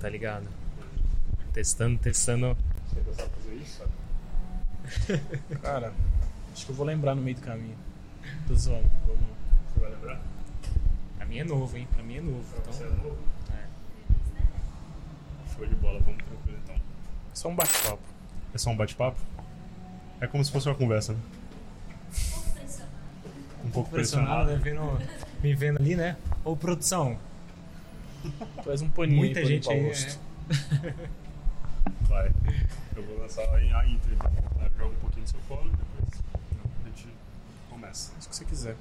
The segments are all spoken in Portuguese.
Tá ligado, tá. Testando, testando. Você ainda sabe fazer isso? Sabe? Cara, acho que eu vou lembrar no meio do caminho. Tô zoando. Vamos lá. Você vai lembrar? Pra mim é novo, hein? Pra mim é novo. Pra você é Então, novo? é. Show de bola, vamos tranquilo então. Só um bate-papo. É só um bate-papo? É como se fosse uma conversa, né? Um pouco Pressionado, pressionado. né? Vendo, me vendo ali, né? Ô, produção. Faz um paninho Muita aí pra gente o aí. rosto. é. Vai. Eu vou lançar a a intro. então. Eu jogo um pouquinho no seu colo e depois a gente começa. Faz o que você quiser.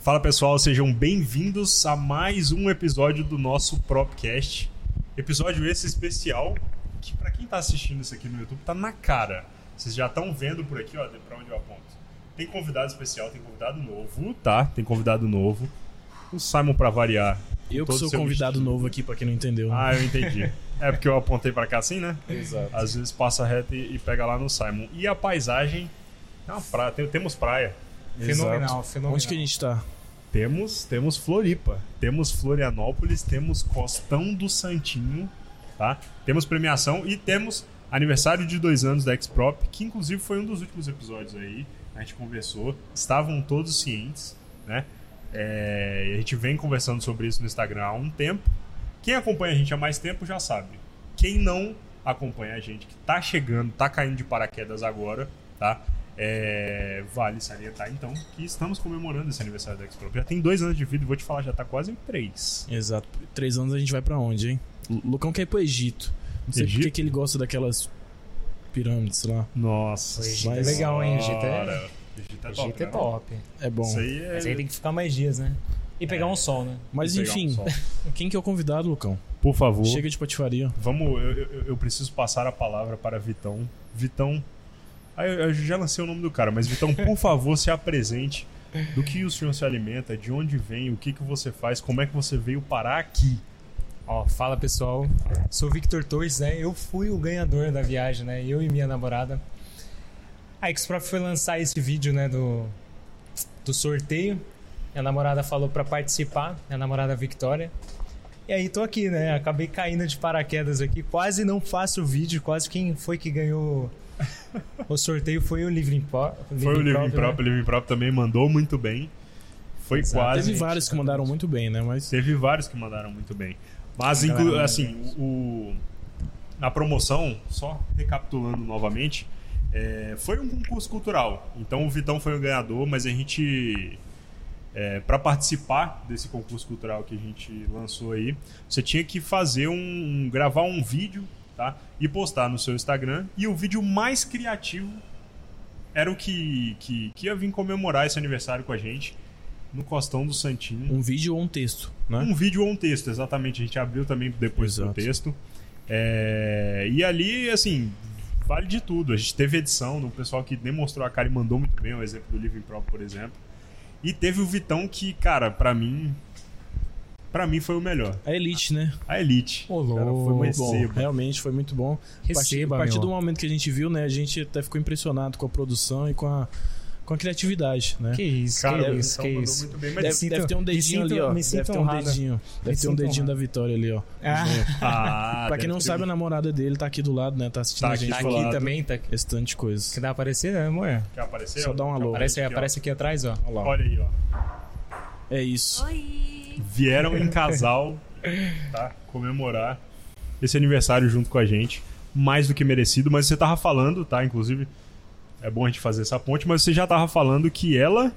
Fala pessoal, sejam bem-vindos a mais um episódio do nosso Propcast. Episódio esse especial que pra quem tá assistindo isso aqui no YouTube tá na cara. Vocês já estão vendo por aqui, ó, pra onde eu aponto. Tem convidado especial, tem convidado novo, tá? Tem convidado novo. O Simon pra variar. Eu que sou seu convidado vestido. novo aqui, pra quem não entendeu. Ah, eu entendi. É porque eu apontei pra cá assim, né? Exato. Às vezes passa reto e, e pega lá no Simon. E a paisagem é uma praia. Tem- temos praia. Fenomenal, Exato. fenomenal. Onde que a gente tá? Temos, temos Floripa, temos Florianópolis, temos Costão do Santinho, tá? Temos premiação e temos aniversário de dois anos da Xprop, que inclusive foi um dos últimos episódios aí. A gente conversou, estavam todos cientes, né? É, a gente vem conversando sobre isso no Instagram há um tempo. Quem acompanha a gente há mais tempo já sabe. Quem não acompanha a gente, que tá chegando, tá caindo de paraquedas agora, tá? É, vale salientar então que estamos comemorando esse aniversário da Xprop. Já tem dois anos de vida e vou te falar, já tá quase em três. Exato. Três anos a gente vai pra onde, hein? O Lucão quer ir pro Egito. Não sei Egito? por que que ele gosta daquelas pirâmides lá. Nossa. O Egito Mas- é legal, hein? Egito é. Egito é top. Egito é né? top. É bom. Isso aí é. Mas aí tem que ficar mais dias, né? E pegar um sol, né? Mas um enfim, sol. quem que é o convidado, Lucão? Por favor, Chega de patifaria. vamos. Eu, eu- eu preciso passar a palavra para Vitão. Vitão. Ah, eu, já lancei o nome do cara, mas Vitão, por favor, se apresente. Do que o senhor se alimenta, de onde vem, o que, que você faz, como é que você veio parar aqui. Ó, fala pessoal. Sou o Victor Torres, né? Eu fui o ganhador da viagem, né? Eu e minha namorada. A Xprof foi lançar esse vídeo, né? Do, do sorteio. Minha namorada falou pra participar. Minha namorada Victoria. E aí tô aqui, né? Acabei caindo de paraquedas aqui. Quase não faço o vídeo. Quase quem foi que ganhou o sorteio foi o Livre Pro. Foi o Living né? Prop, o Living Prop também mandou muito bem. Foi Exato. quase. Teve vários que mandaram muito bem, né? Mas Teve vários que mandaram muito bem. Mas, inclu- assim, o, na promoção, só recapitulando novamente, é, foi um concurso cultural. Então o Vitão foi o ganhador, mas a gente. É, para participar desse concurso cultural que a gente lançou aí, você tinha que fazer um. gravar um vídeo, tá? E postar no seu Instagram. E o vídeo mais criativo era o que, que, que ia vir comemorar esse aniversário com a gente no Costão do Santinho. um vídeo ou um texto, né? Um vídeo ou um texto, exatamente. A gente abriu também depois do Exato. texto. É, E ali, assim, vale de tudo. A gente teve edição do pessoal que demonstrou a cara e mandou muito bem, o exemplo do Living Pro, por exemplo. E teve o Vitão que, cara, pra mim. Pra mim foi o melhor. A Elite, né? A Elite. Ô, Cara, foi louco. uma Bom, receba. realmente foi muito bom. A partir, Receba, a partir do momento que a gente viu, né, a gente até ficou impressionado com a produção e com a, com a criatividade, né? Que isso, Cara, que isso, que isso. muito bem. Mas Deve, sinto- deve ter um me dedinho sinto- ali, ó. me Deve ter um honrado. dedinho. Deve ter um dedinho honrado. da Vitória ali, ó. Ah, Ah, pra quem não ter- sabe, a namorada dele tá aqui do lado, né? Tá assistindo Tá a aqui gente tá aqui também, tá esse tanto de coisa. Que dá pra aparecer, né, amor? Quer aparecer? Só dá um alô. Aparece, aqui, aparece aqui atrás, ó. Olha lá. Olha aí, ó. É isso. Oi! vieram em casal tá? comemorar esse aniversário junto com a gente. Mais do que merecido, mas você tava falando, tá? Inclusive, é bom a gente fazer essa ponte, mas você já tava falando que ela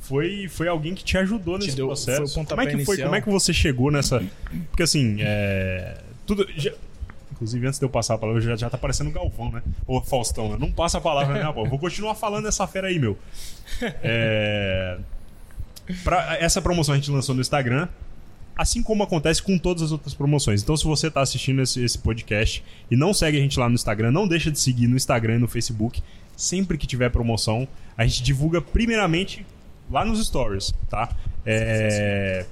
foi, foi alguém que te ajudou Te nesse deu- processo. como é que foi? inicial. Como é que você chegou nessa. Porque assim, é. Tudo. já- Inclusive, antes de eu passar a palavra, já, já tá parecendo Galvão, né? Ô, Faustão, né? não passa a palavra, né, rapaz? Vou continuar falando essa fera aí, meu. É. Pra, essa promoção a gente lançou no Instagram, assim como acontece com todas as outras promoções. Então, se você está assistindo esse, esse podcast e não segue a gente lá no Instagram, não deixa de seguir no Instagram e no Facebook. Sempre que tiver promoção, a gente divulga primeiramente lá nos stories, tá? É,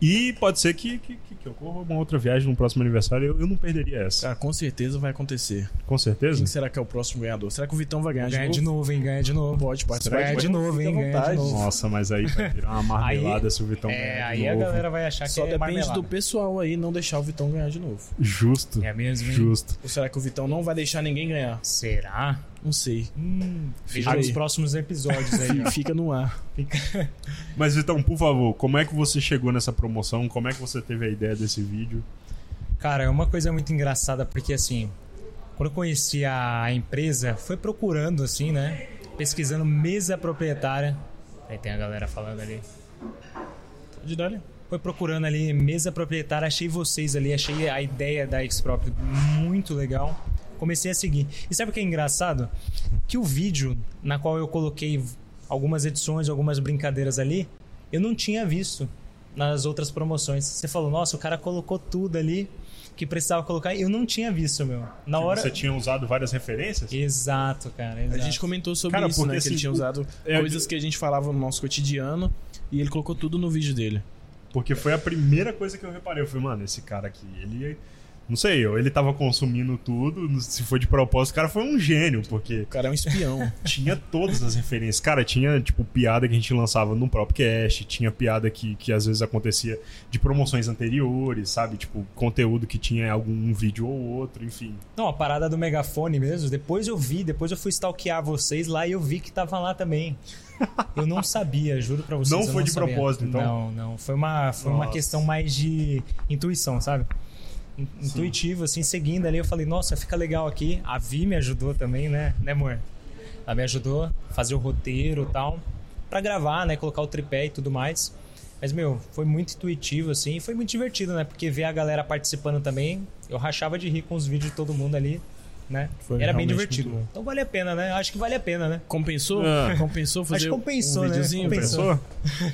E pode ser que, que, que, ocorra uma outra viagem no próximo aniversário. Eu, eu não perderia essa. Cara, com certeza vai acontecer. Com certeza? Quem será que é o próximo ganhador? Será que o Vitão vai ganhar Ganha de de novo? novo, hein? Ganha de novo. Pode participar. Ganha de novo, hein? Ganha de novo. Nossa, mas aí vai virar uma marmelada se o Vitão É, ganhar de aí a novo. galera vai achar Só que é depende marmelada. do pessoal aí não deixar o Vitão ganhar de novo. Justo. É mesmo, hein? Justo. Ou será que o Vitão não vai deixar ninguém ganhar? Será? Não sei. Hum, veja nos próximos episódios aí. Fica no ar. Fica- Mas Vitão, por favor, como é que você chegou nessa promoção? Como é que você teve a ideia desse vídeo? Cara, é uma coisa muito engraçada porque assim, quando eu conheci a empresa, foi procurando assim, né? Pesquisando mesa proprietária. Aí tem a galera falando ali. De dar Foi procurando ali mesa proprietária, achei vocês ali, achei a ideia da Xprop muito legal. Comecei a seguir. E sabe o que é engraçado? Que o vídeo na qual eu coloquei algumas edições, algumas brincadeiras ali, eu não tinha visto nas outras promoções. Você falou, nossa, o cara colocou tudo ali que precisava colocar. Eu não tinha visto, meu. Na Que hora. Você tinha usado várias referências? Exato, cara. A Exato. gente comentou sobre Cara, isso, né? Que ele assim, tinha usado é, coisas que a gente falava no nosso cotidiano e ele colocou tudo no vídeo dele. Porque foi a primeira coisa que eu reparei. Eu falei, mano, esse cara aqui, ele. Não sei, ou ele tava consumindo tudo, se foi de propósito, o cara foi um gênio, porque O cara é um espião. tinha todas as referências. Cara, tinha, tipo, piada que a gente lançava no próprio cast, tinha piada que, que às vezes acontecia de promoções anteriores, sabe? Tipo, conteúdo que tinha em algum vídeo ou outro, enfim. Não, a parada do megafone mesmo, depois eu vi, depois eu fui stalkear vocês lá e eu vi que tava lá também. Eu não sabia, juro pra vocês. Não foi de sabia. propósito, então? Não, não. Foi uma, foi uma questão mais de intuição, sabe? In- Intuitivo, assim, seguindo ali, eu falei, nossa, fica legal aqui. A Vi me ajudou também, né, né, amor? Ela me ajudou a fazer o roteiro e tal, pra gravar, né, colocar o tripé e tudo mais. Mas, meu, foi muito intuitivo, assim, e foi muito divertido, né? Porque ver a galera participando também, eu rachava de rir com os vídeos de todo mundo ali, né? Foi Era bem divertido. Então vale a pena, né? Acho que vale a pena, né? Compensou? Ah. Compensou fazer Acho que compensou, um né? videozinho? Compensou.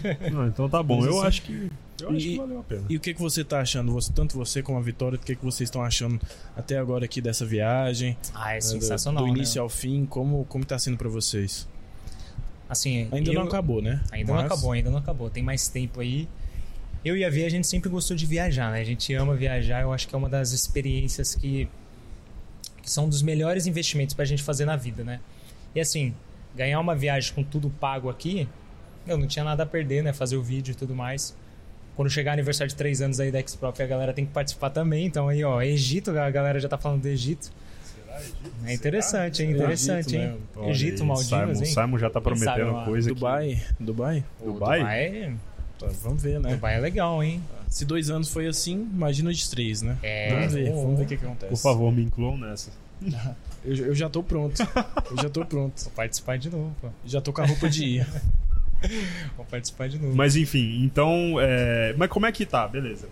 Pensou? Não, então tá bom. Mas Eu assim- acho que. Eu acho E- que valeu a pena. E o que, que você tá achando? Você, tanto você como a Vitória, o que, que vocês estão achando até agora aqui dessa viagem? Ah, é né, do- sensacional, Do, início né? ao fim, como, como tá sendo pra vocês? Assim, Ainda eu- não acabou, né? Ainda não Mas- acabou, ainda não acabou. Tem mais tempo aí. Eu e a Vi, a gente sempre gostou de viajar, né? A gente ama viajar. Eu acho que é uma das experiências que, que são dos melhores investimentos pra gente fazer na vida, né? E assim, ganhar uma viagem com tudo pago aqui, eu não tinha nada a perder, né? Fazer o vídeo e tudo mais. Quando chegar aniversário de 3 anos aí da Xprop, a galera tem que participar também. Então aí, ó, Egito, a galera já tá falando do Egito. É interessante, hein? Será? Interessante, Egito, hein? né? Egito, Maldivas, Simon, hein? Simon já tá sabe prometendo uma- coisa aqui. Dubai, Dubai? Dubai? Dubai, Tá, vamos ver, né? Dubai é legal, hein? Se dois anos foi assim, imagina de três, né? É, vamos ver, vamos ver o que, que acontece. Por favor, me incluam nessa. Eu, eu já tô pronto. Eu já tô pronto. Vou participar de novo, pô. Já tô com a roupa de ir. Vou participar de novo. Mas enfim, então. é, Mas como é que tá? Beleza.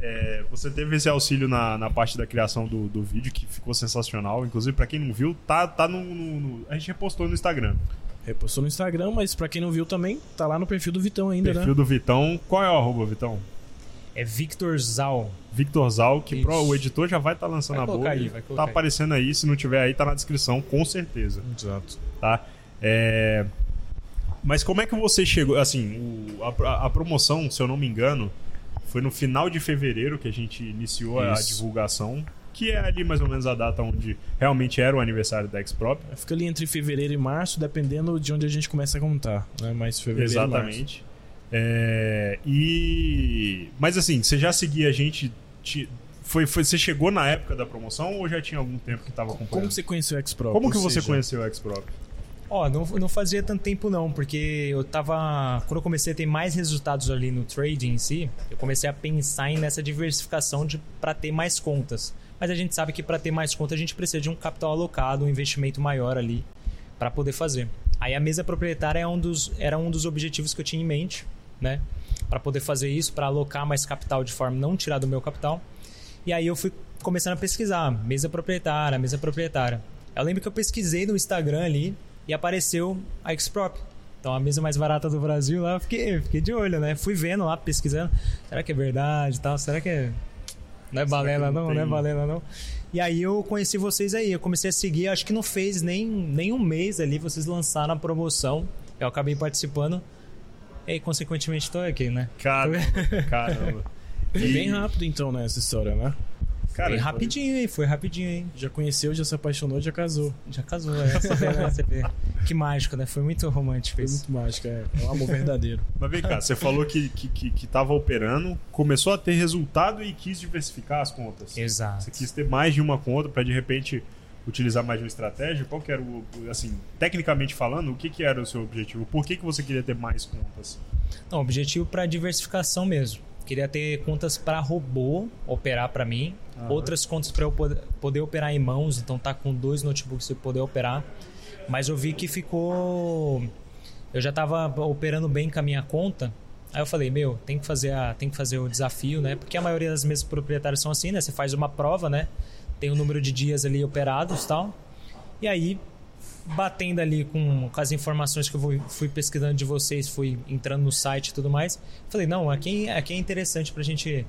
É, Você teve esse auxílio na, na parte da criação do, do vídeo, que ficou sensacional. Inclusive, pra quem não viu, tá, tá no, no- no- A gente repostou no Instagram. Repostou no Instagram, mas pra quem não viu também, tá lá no perfil do Vitão ainda, Perfil né? do Vitão. Qual é o arroba, Vitão? É Victor Zal. Victor Zal, que pro- o editor já vai estar lançando Vai a boa. aí, vai colocar tá aí. aparecendo aí, se não tiver aí, tá na descrição, com certeza. Exato. tá? É, Mas como é que você chegou? Assim, o- a, a promoção, se eu não me engano, foi no final de fevereiro que a gente iniciou a Isso. divulgação, que é ali mais ou menos a data onde realmente era o aniversário da Xprop. Fica ali entre fevereiro e março, dependendo de onde a gente começa a contar, né? Mas fevereiro e março. Exatamente. É, e mas assim, você já seguia a gente? te- Foi, foi, você chegou na época da promoção ou já tinha algum tempo que estava acompanhando? Como você conheceu o X-Pro? Como que Ou você seja, conheceu o Xprop? Ó, não, não fazia tanto tempo não, porque eu tava. Quando eu comecei a ter mais resultados ali no trading em si, eu comecei a pensar nessa diversificação de para ter mais contas. Mas a gente sabe que para ter mais contas a gente precisa de um capital alocado, um investimento maior ali para poder fazer. Aí a mesa proprietária é um dos, era um dos objetivos que eu tinha em mente, né? Para poder fazer isso, para alocar mais capital de forma não tirar do meu capital. E aí eu fui começando a pesquisar, mesa proprietária, mesa proprietária. Eu lembro que eu pesquisei no Instagram ali e apareceu a Xprop. Então a mesa mais barata do Brasil lá, eu fiquei, fiquei de olho, né? Fui vendo lá, pesquisando. Será que é verdade e tal? Será que é. Não é balela não não, não é balela não. E aí eu conheci vocês aí, eu comecei a seguir, acho que não fez nem, nem um mês ali, vocês lançaram a promoção. Eu acabei participando. E aí, consequentemente, tô aqui, né? Caramba, caramba. Foi E- bem rápido então, né, essa história, né? Cara, Foi rapidinho, hein? Foi rapidinho, hein? Já conheceu, já se apaixonou, já casou. Já casou, é. Você vê, né? Você vê. Que mágico, né? Foi muito romântico Foi isso. muito mágico, é. É um amor verdadeiro. Mas vem cá, você falou que, que, que, que tava operando, começou a ter resultado e quis diversificar as contas. Exato. Você quis ter mais de uma conta para de repente utilizar mais de uma estratégia? Qual que era o, o- assim, tecnicamente falando, o que, que era o seu objetivo? Por que, que você queria ter mais contas? Não, objetivo para diversificação mesmo. Queria ter contas para robô operar para mim, Aham. outras contas para eu poder, poder operar em mãos, então tá com dois notebooks para poder operar. Mas eu vi que ficou eu já tava operando bem com a minha conta. Aí eu falei, meu, tem que fazer a tem que fazer o desafio, né? Porque a maioria das mesas proprietárias são assim, né? Você faz uma prova, né? Tem o número de dias ali operados, tal. E aí batendo ali com, com as informações que eu fui, fui pesquisando de vocês, fui entrando no site e tudo mais. Falei, não, aqui, aqui é interessante pra gente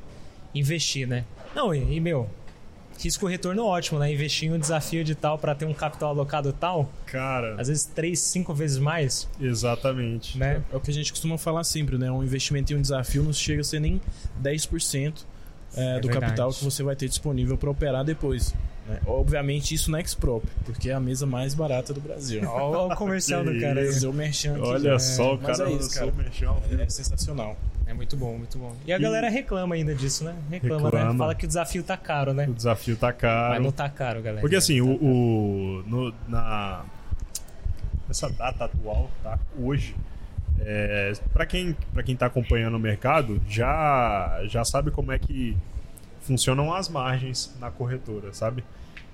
investir, né? Não, e, e, meu, risco retorno ótimo, né? Investir em um desafio de tal pra ter um capital alocado tal, Cara, às vezes três, cinco vezes mais, exatamente. né? É o que a gente costuma falar sempre, né? Um investimento em um desafio não chega a ser nem 10% é, É do verdade. capital que você vai ter disponível para operar depois. Né? Obviamente isso na Exprop, porque é a mesa mais barata do Brasil. Olha o comercial do cara aí. Fazer o merchan aqui, Olha né? só, o Mas cara é isso, cara. vivo. É sensacional. É muito bom, muito bom. E a E- galera reclama ainda disso, né? Reclama, Reclama. né? Fala que o desafio tá caro, né? O desafio tá Mas caro. não tá caro, galera. Porque assim, Tá o, o- no- na essa data atual, tá? Hoje, é, para quem para quem tá acompanhando o mercado, já já sabe como é que funcionam as margens na corretora, sabe?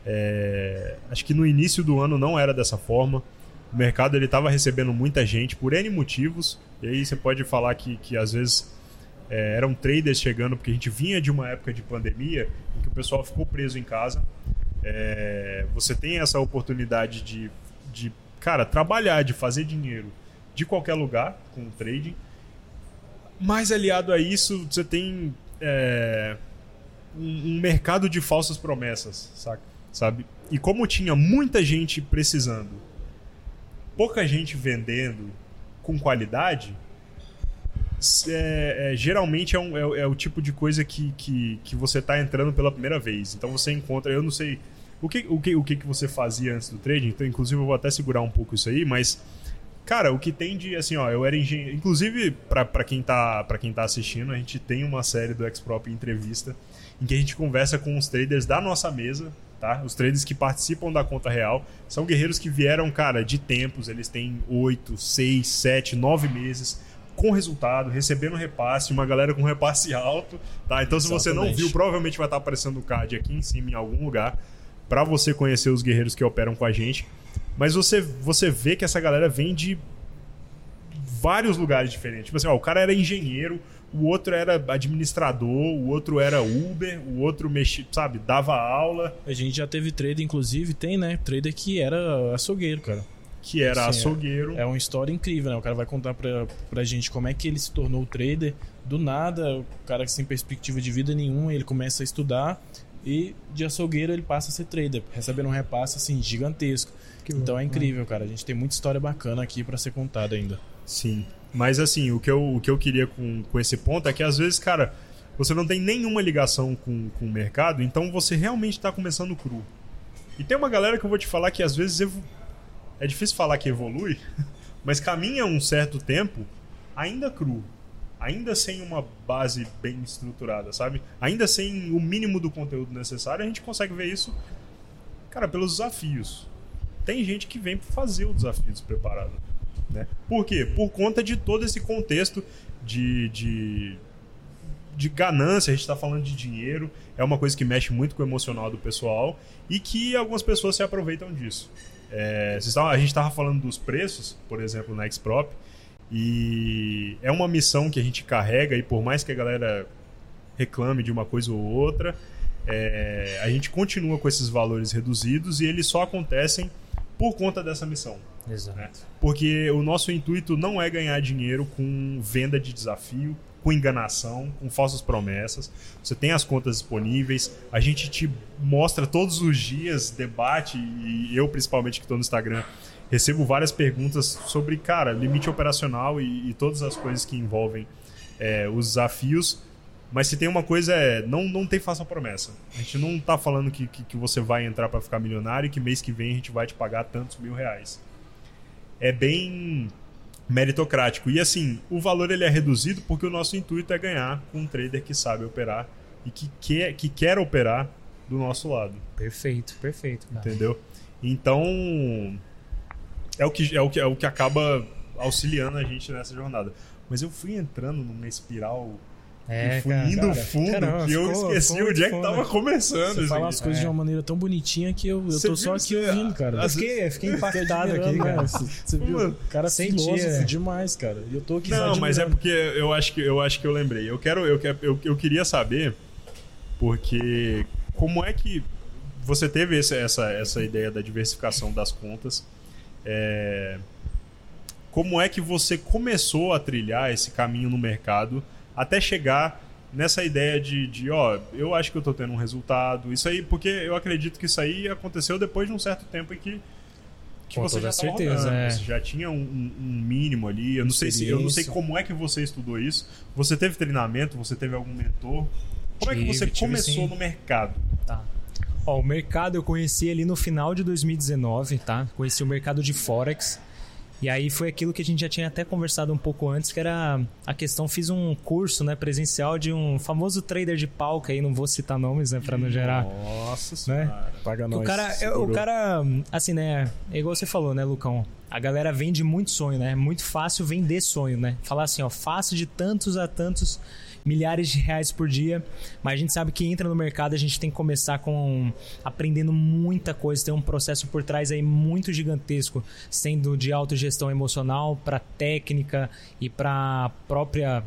É, acho que no início do ano não era dessa forma. O mercado ele estava recebendo muita gente por N motivos. E aí você pode falar que, que às vezes é, eram traders chegando, porque a gente vinha de uma época de pandemia em que o pessoal ficou preso em casa. É, você tem essa oportunidade de, de, cara, trabalhar, de fazer dinheiro de qualquer lugar com o trading. Mais aliado a isso, você tem é, um, mercado de falsas promessas, saca? sabe? E como tinha muita gente precisando, pouca gente vendendo com qualidade, é, é, geralmente é, um- é o- é o tipo de coisa que, que, que você está entrando pela primeira vez. Então você encontra, eu não sei o que, o que, o que, que você fazia antes do trading, então inclusive eu vou até segurar um pouco isso aí, mas cara, o que tem de assim, ó, eu era engenheiro, inclusive para quem tá quem tá assistindo, a gente tem uma série do Xprop entrevista em que a gente conversa com os traders da nossa mesa, tá? Os traders que participam da conta real são guerreiros que vieram, cara, de tempos, eles têm 8, 6, 7, 9 meses com resultado, recebendo repasse, uma galera com repasse alto, tá? Então se você não viu, provavelmente vai estar aparecendo o card aqui em cima em algum lugar para você conhecer os guerreiros que operam com a gente. Mas você você vê que essa galera vem de vários lugares diferentes. Tipo assim, ó, o cara era engenheiro, o outro era administrador, o outro era Uber, o outro mexia, sabe, dava aula, A gente já teve trader, inclusive, tem, né? Trader que era açougueiro, cara. que era Sim, é. açougueiro. É uma história incrível, né? O cara vai contar pra, pra gente como é que ele se tornou trader. Do nada, o cara sem perspectiva de vida nenhuma, ele começa a estudar e de açougueiro ele passa a ser trader, recebendo um repasse assim gigantesco. Que então é louco, incrível, cara. A gente tem muita história bacana aqui pra ser contada ainda. Sim. Mas assim, o que eu, o que eu queria com, com esse ponto é que às vezes, cara, você não tem nenhuma ligação com, com o mercado, então você realmente está começando cru. E tem uma galera que eu vou te falar que às vezes evo- é difícil falar que evolui, mas caminha um certo tempo ainda cru, ainda sem uma base bem estruturada, sabe? Ainda sem o mínimo do conteúdo necessário, a gente consegue ver isso, cara, pelos desafios. Tem gente que vem fazer o desafio despreparado. Né? Por quê? Por conta de todo esse contexto de, de, de ganância, a gente está falando de dinheiro, é uma coisa que mexe muito com o emocional do pessoal e que algumas pessoas se aproveitam disso. É, a gente estava falando dos preços, por exemplo, na Xprop, e é uma missão que a gente carrega, e por mais que a galera reclame de uma coisa ou outra, é, a gente continua com esses valores reduzidos e eles só acontecem por conta dessa missão. Exato. Porque o nosso intuito não é ganhar dinheiro com venda de desafio, com enganação, com falsas promessas. Você tem as contas disponíveis, a gente te mostra todos os dias, debate, e eu principalmente que estou no Instagram, recebo várias perguntas sobre, cara, limite operacional e, e todas as coisas que envolvem é, os desafios. Mas se tem uma coisa é, não, não tem faça promessa. A gente não tá falando que, que, que você vai entrar para ficar milionário e que mês que vem a gente vai te pagar tantos mil reais. É bem meritocrático. E assim, o valor ele é reduzido porque o nosso intuito é ganhar com um trader que sabe operar e que quer, que quer operar do nosso lado. Perfeito, perfeito. Cara. Entendeu? Então, é o, que, é, o que, é o que acaba auxiliando a gente nessa jornada. Mas eu fui entrando numa espiral É, e fui cara, indo cara, fundo caramba, que eu ficou- esqueci ficou onde é que tava começando. Você fala as coisas de uma maneira tão bonitinha que eu, eu tô só aqui você- ouvindo, cara. Eu fiquei, eu fiquei impactado aqui, cara. Você viu? Mano, cara senti, filósofo é. demais, cara. E eu tô aqui Não, mas é porque eu acho que eu acho que eu lembrei. Eu quero eu, eu, eu queria saber porque como é que você teve essa, essa, essa ideia da diversificação das contas? É, como é que você começou a trilhar esse caminho no mercado até chegar nessa ideia de, de ó, eu acho que eu tô tendo um resultado. Isso aí, porque eu acredito que isso aí aconteceu depois de um certo tempo em que que Com você já tava certeza, rodando, é. você já tinha um, um- mínimo ali. Eu não sei se eu não sei como é que você estudou isso. Você teve treinamento? Você teve algum mentor? Como é que Tive, você tive começou sim. no mercado? Tá. Ó, o mercado eu conheci ali no final de 2019, tá? Conheci o mercado de Forex. E aí foi aquilo que a gente já tinha até conversado um pouco antes, que era a questão, fiz um curso, né, presencial de um famoso trader de palco aí, não vou citar nomes, né, para não gerar Nossa Né? senhora. Paga o nós. cara, é, o segurou. cara, assim, né? É igual você falou, né, Lucão? A galera vende muito sonho, né? É muito fácil vender sonho, né? Falar assim, ó, fácil de tantos a tantos milhares de reais por dia. Mas a gente sabe que entra no mercado, a gente tem que começar com aprendendo muita coisa. Tem um processo por trás aí muito gigantesco, sendo de autogestão emocional para técnica e para própria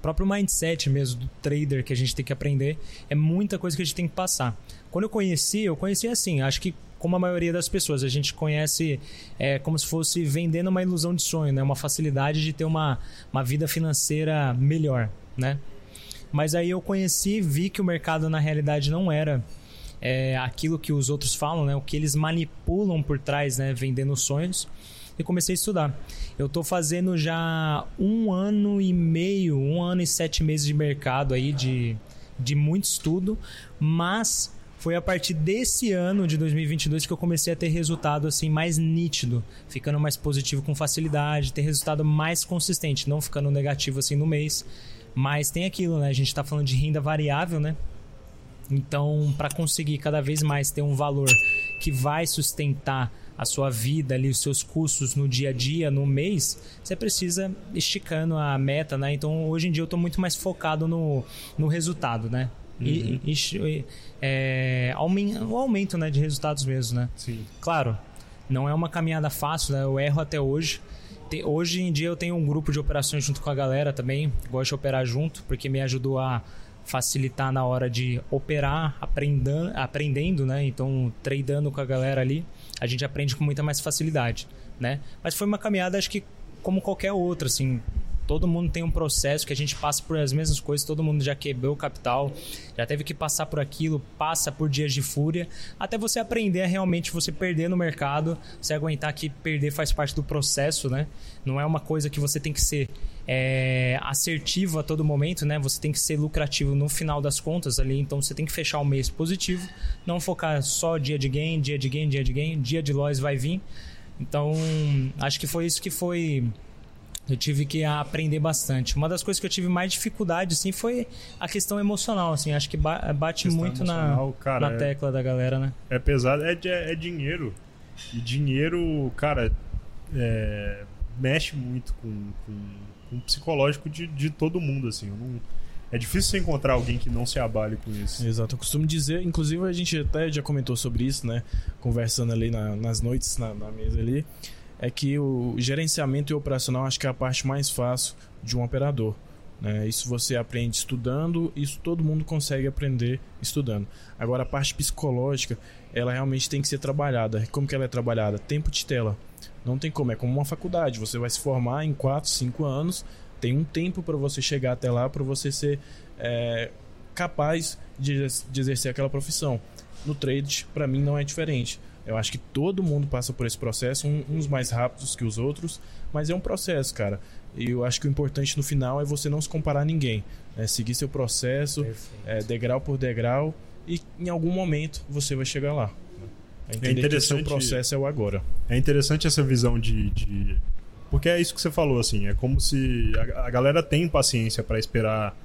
próprio mindset mesmo do trader que a gente tem que aprender. É muita coisa que a gente tem que passar. Quando eu conheci, eu conheci assim, acho que como a maioria das pessoas, a gente conhece é, como se fosse vendendo uma ilusão de sonho, né? Uma facilidade de ter uma, uma vida financeira melhor, né? Mas aí eu conheci, vi que o mercado na realidade não era é, aquilo que os outros falam, né? O que eles manipulam por trás, né? Vendendo sonhos. E comecei a estudar. Eu tô fazendo já um ano e meio, um ano e sete meses de mercado aí, de, de muito estudo, mas foi a partir desse ano de 2022 que eu comecei a ter resultado assim mais nítido, ficando mais positivo com facilidade, ter resultado mais consistente, não ficando negativo assim no mês. Mas tem aquilo, né? A gente tá falando de renda variável, né? Então, para conseguir cada vez mais ter um valor que vai sustentar a sua vida ali, os seus custos no dia a dia, no mês, você precisa esticando a meta, né? Então, hoje em dia eu estou muito mais focado no, no resultado, né? E, e- e- é, o aumento né, de resultados mesmo, né? Sim. Claro, não é uma caminhada fácil, né? Eu erro até hoje. Te- Hoje em dia eu tenho um grupo de operações junto com a galera também. Gosto de operar junto, porque me ajudou a facilitar na hora de operar, aprendendo, aprendendo, né? Então, tradando com a galera ali, a gente aprende com muita mais facilidade, né? Mas foi uma caminhada, acho que como qualquer outra, assim. Todo mundo tem um processo que a gente passa por as mesmas coisas, todo mundo já quebrou o capital, já teve que passar por aquilo, passa por dias de fúria, até você aprender a realmente você perder no mercado, você aguentar que perder faz parte do processo, né? Não é uma coisa que você tem que ser é, assertivo a todo momento, né? Você tem que ser lucrativo no final das contas ali, então você tem que fechar o mês positivo, não focar só dia de gain, dia de gain, dia de gain, dia de loss vai vir. Então, acho que foi isso que foi eu tive que aprender bastante. Uma das coisas que eu tive mais dificuldade, assim, foi a questão emocional, assim. Acho que ba- bate muito na, cara, na é- tecla da galera, né? É pesado, é, di- é dinheiro. E dinheiro, cara, é, mexe muito com, com, com o psicológico de, de todo mundo, assim. Eu não- é difícil você encontrar alguém que não se abale com isso. Exato, eu costumo dizer, inclusive a gente até já comentou sobre isso, né? Conversando ali na- nas noites, na, na mesa ali, é que o gerenciamento e operacional acho que é a parte mais fácil de um operador. Né? Isso você aprende estudando, isso todo mundo consegue aprender estudando. Agora a parte psicológica, ela realmente tem que ser trabalhada. Como que ela é trabalhada? Tempo de tela. Não tem como, é como uma faculdade. Você vai se formar em 4, 5 anos, tem um tempo para você chegar até lá, para você ser é, capaz de, de exercer aquela profissão. No trade, para mim, não é diferente. Eu acho que todo mundo passa por esse processo, uns mais rápidos que os outros, mas é um processo, cara. E eu acho que o importante no final é você não se comparar a ninguém. né? seguir seu processo, é, degrau por degrau, e em algum momento você vai chegar lá. né? É que o seu interessante- processo é o agora. É interessante essa visão de, de- Porque é isso que você falou, assim. É como se a, a galera tem paciência para esperar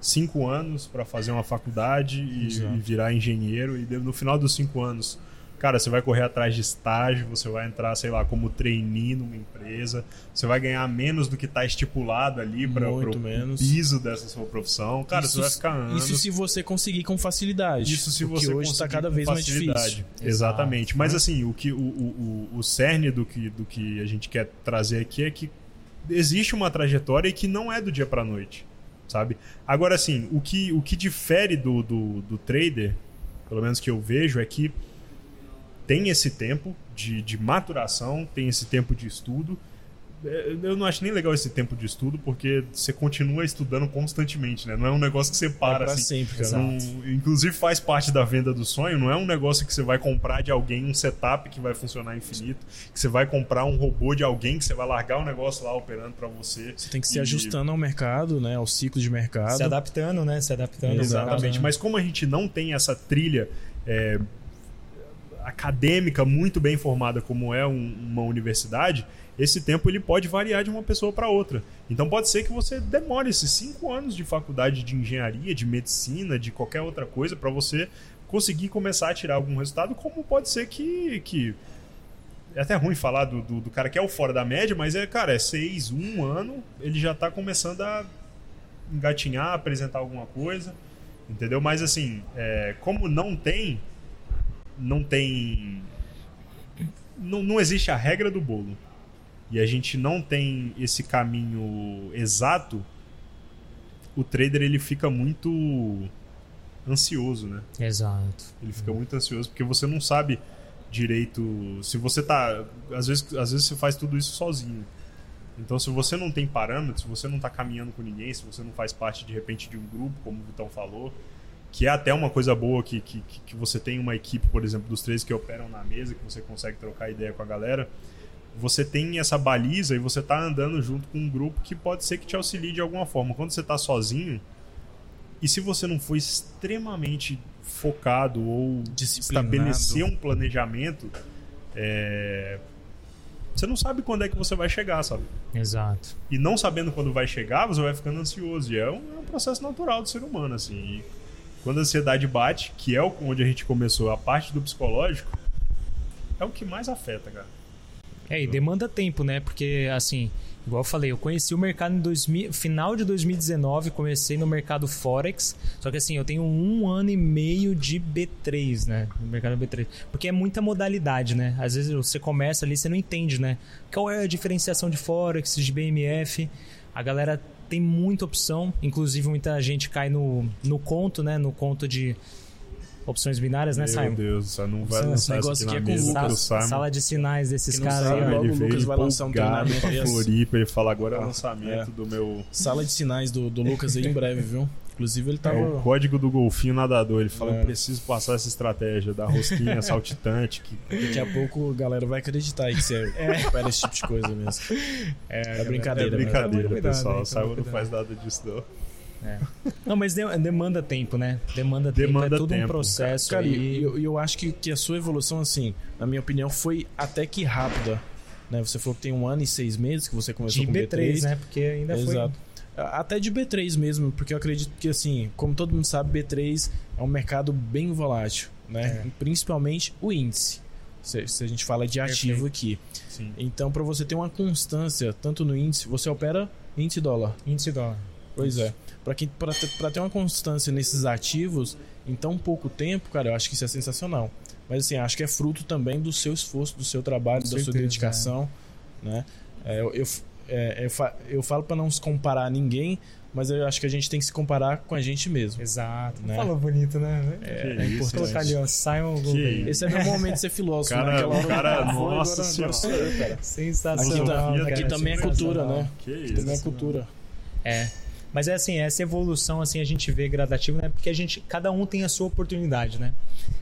cinco anos para fazer uma faculdade e, e virar engenheiro. E no final dos cinco anos, cara, você vai correr atrás de estágio, você vai entrar, sei lá, como trainee numa empresa. Você vai ganhar menos do que tá estipulado ali para o piso dessa sua profissão. Cara, Isso- você vai ficar anos. Isso se você conseguir com facilidade. Isso se você hoje está cada com vez mais facilidade. difícil. Exatamente. Exato. Mas Né? assim, o que o, o, o- cerne do que, do que a gente quer trazer aqui é que existe uma trajetória e que não é do dia para noite, sabe? Agora assim, o que, o que difere do, do, do trader, pelo menos que eu vejo, é que tem esse tempo de, de maturação, tem esse tempo de estudo. É, Eu não acho nem legal esse tempo de estudo, porque você continua estudando constantemente, né? Não é um negócio que você É para pra assim, sempre, não- inclusive faz parte da venda do sonho, não é um negócio que você vai comprar de alguém um setup que vai funcionar infinito, que você vai comprar um robô de alguém que você vai largar o negócio lá operando para você. Você tem que se E- ajustando ao mercado, né? Ao ciclo de mercado. Se adaptando, né? Se adaptando. Exatamente. Mas Mas como a gente não tem essa trilha é, acadêmica muito bem formada como é um- uma universidade, esse tempo ele pode variar de uma pessoa para outra. Então pode ser que você demore esses cinco anos de faculdade de engenharia, de medicina, de qualquer outra coisa para você conseguir começar a tirar algum resultado, como pode ser que, que é até ruim falar do, do, do cara que é o fora da média, mas é, cara, é seis, um ano, ele já tá começando a engatinhar, apresentar alguma coisa, entendeu? Mas assim, é, como não tem, não tem, não, não existe a regra do bolo e a gente não tem esse caminho exato, o trader ele fica muito ansioso, né? Exato. Ele fica muito ansioso porque você não sabe direito. Se você tá. Às vezes, às vezes você faz tudo isso sozinho. Então, se você não tem parâmetros, se você não tá caminhando com ninguém, se você não faz parte de repente de um grupo, como o Vitão falou, que é até uma coisa boa que, que, que- você tem uma equipe, por exemplo, dos três que operam na mesa, que você consegue trocar ideia com a galera. Você tem essa baliza e você tá andando junto com um grupo que pode ser que te auxilie de alguma forma. Quando você tá sozinho, e se você não for extremamente focado ou estabelecer um planejamento, é, você não sabe quando é que você vai chegar, sabe? Exato. E não sabendo quando vai chegar, você vai ficando ansioso. E é um, é um processo natural do ser humano, assim. E quando a ansiedade bate, que é onde a gente começou, a parte do psicológico, é o que mais afeta, cara. É, e demanda tempo, né? Porque, assim, igual eu falei, eu conheci o mercado em 2000, final de 2019, comecei no mercado Forex. Só que, assim, eu tenho um ano e meio de B3, né? No mercado B3. Porque é muita modalidade, né? Às vezes você começa ali, você não entende, né? Qual é a diferenciação de Forex, de BMF? A galera tem muita opção. Inclusive, muita gente cai no, no conto, né? No conto de opções binárias, né, Meu Simon? Deus, só não vai Esse lançar negócio aqui na aqui é com Lucas. Simon. sala de sinais desses caras aí, logo ele o Lucas vai lançar um treinamento pra. Floripa, ele fala agora é o lançamento é. do meu... Sala de sinais do, do Lucas aí em breve, viu? Inclusive ele É tava. o código do golfinho nadador. Ele fala, É. eu preciso passar essa estratégia da rosquinha saltitante. Que... Daqui a pouco a galera vai acreditar aí que você opera esse tipo de coisa mesmo. É, brincadeira, É né? brincadeira, Toma cuidado, pessoal. hein, O Simon toma não cuidado. faz nada disso, não. Não, mas de- demanda tempo, né? Demanda tempo. Demanda é tudo um tempo. processo Cara, e eu, eu acho que, que a sua evolução, assim, na minha opinião, foi até que rápida. Né? Você falou que tem um ano e seis meses que você começou de com B3, B3. né? Porque ainda foi. Até de B3 mesmo, porque eu acredito que, assim, como todo mundo sabe, B3 é um mercado bem volátil, né? É. Principalmente o índice. Se, se a gente fala de ativo aqui. Sim. Então, para você ter uma constância, tanto no índice, você opera índice dólar. Índice dólar. Pois é. Para para ter, pra ter uma constância nesses ativos em tão pouco tempo, cara, eu acho que isso é sensacional. Mas assim, acho que é fruto também do seu esforço, do seu trabalho, Com da sua certeza, dedicação, né? É, eu, eu, é, eu, fa- eu falo para não se comparar a ninguém, mas eu acho que a gente tem que se comparar com a gente mesmo. Exato. Né? Falou bonito, né? É, é isso, importante. Colocar ali, ó. Simon Que Gouveia. Esse é meu momento de ser filósofo. Cara, naquela hora o cara- nossa senhora. Sensacional. Aqui, tá- cara, aqui também é cultura, né? Que Aqui também é isso. cultura. É. Mas é assim, essa evolução assim a gente vê gradativa, né? Porque a gente, cada um tem a sua oportunidade, né?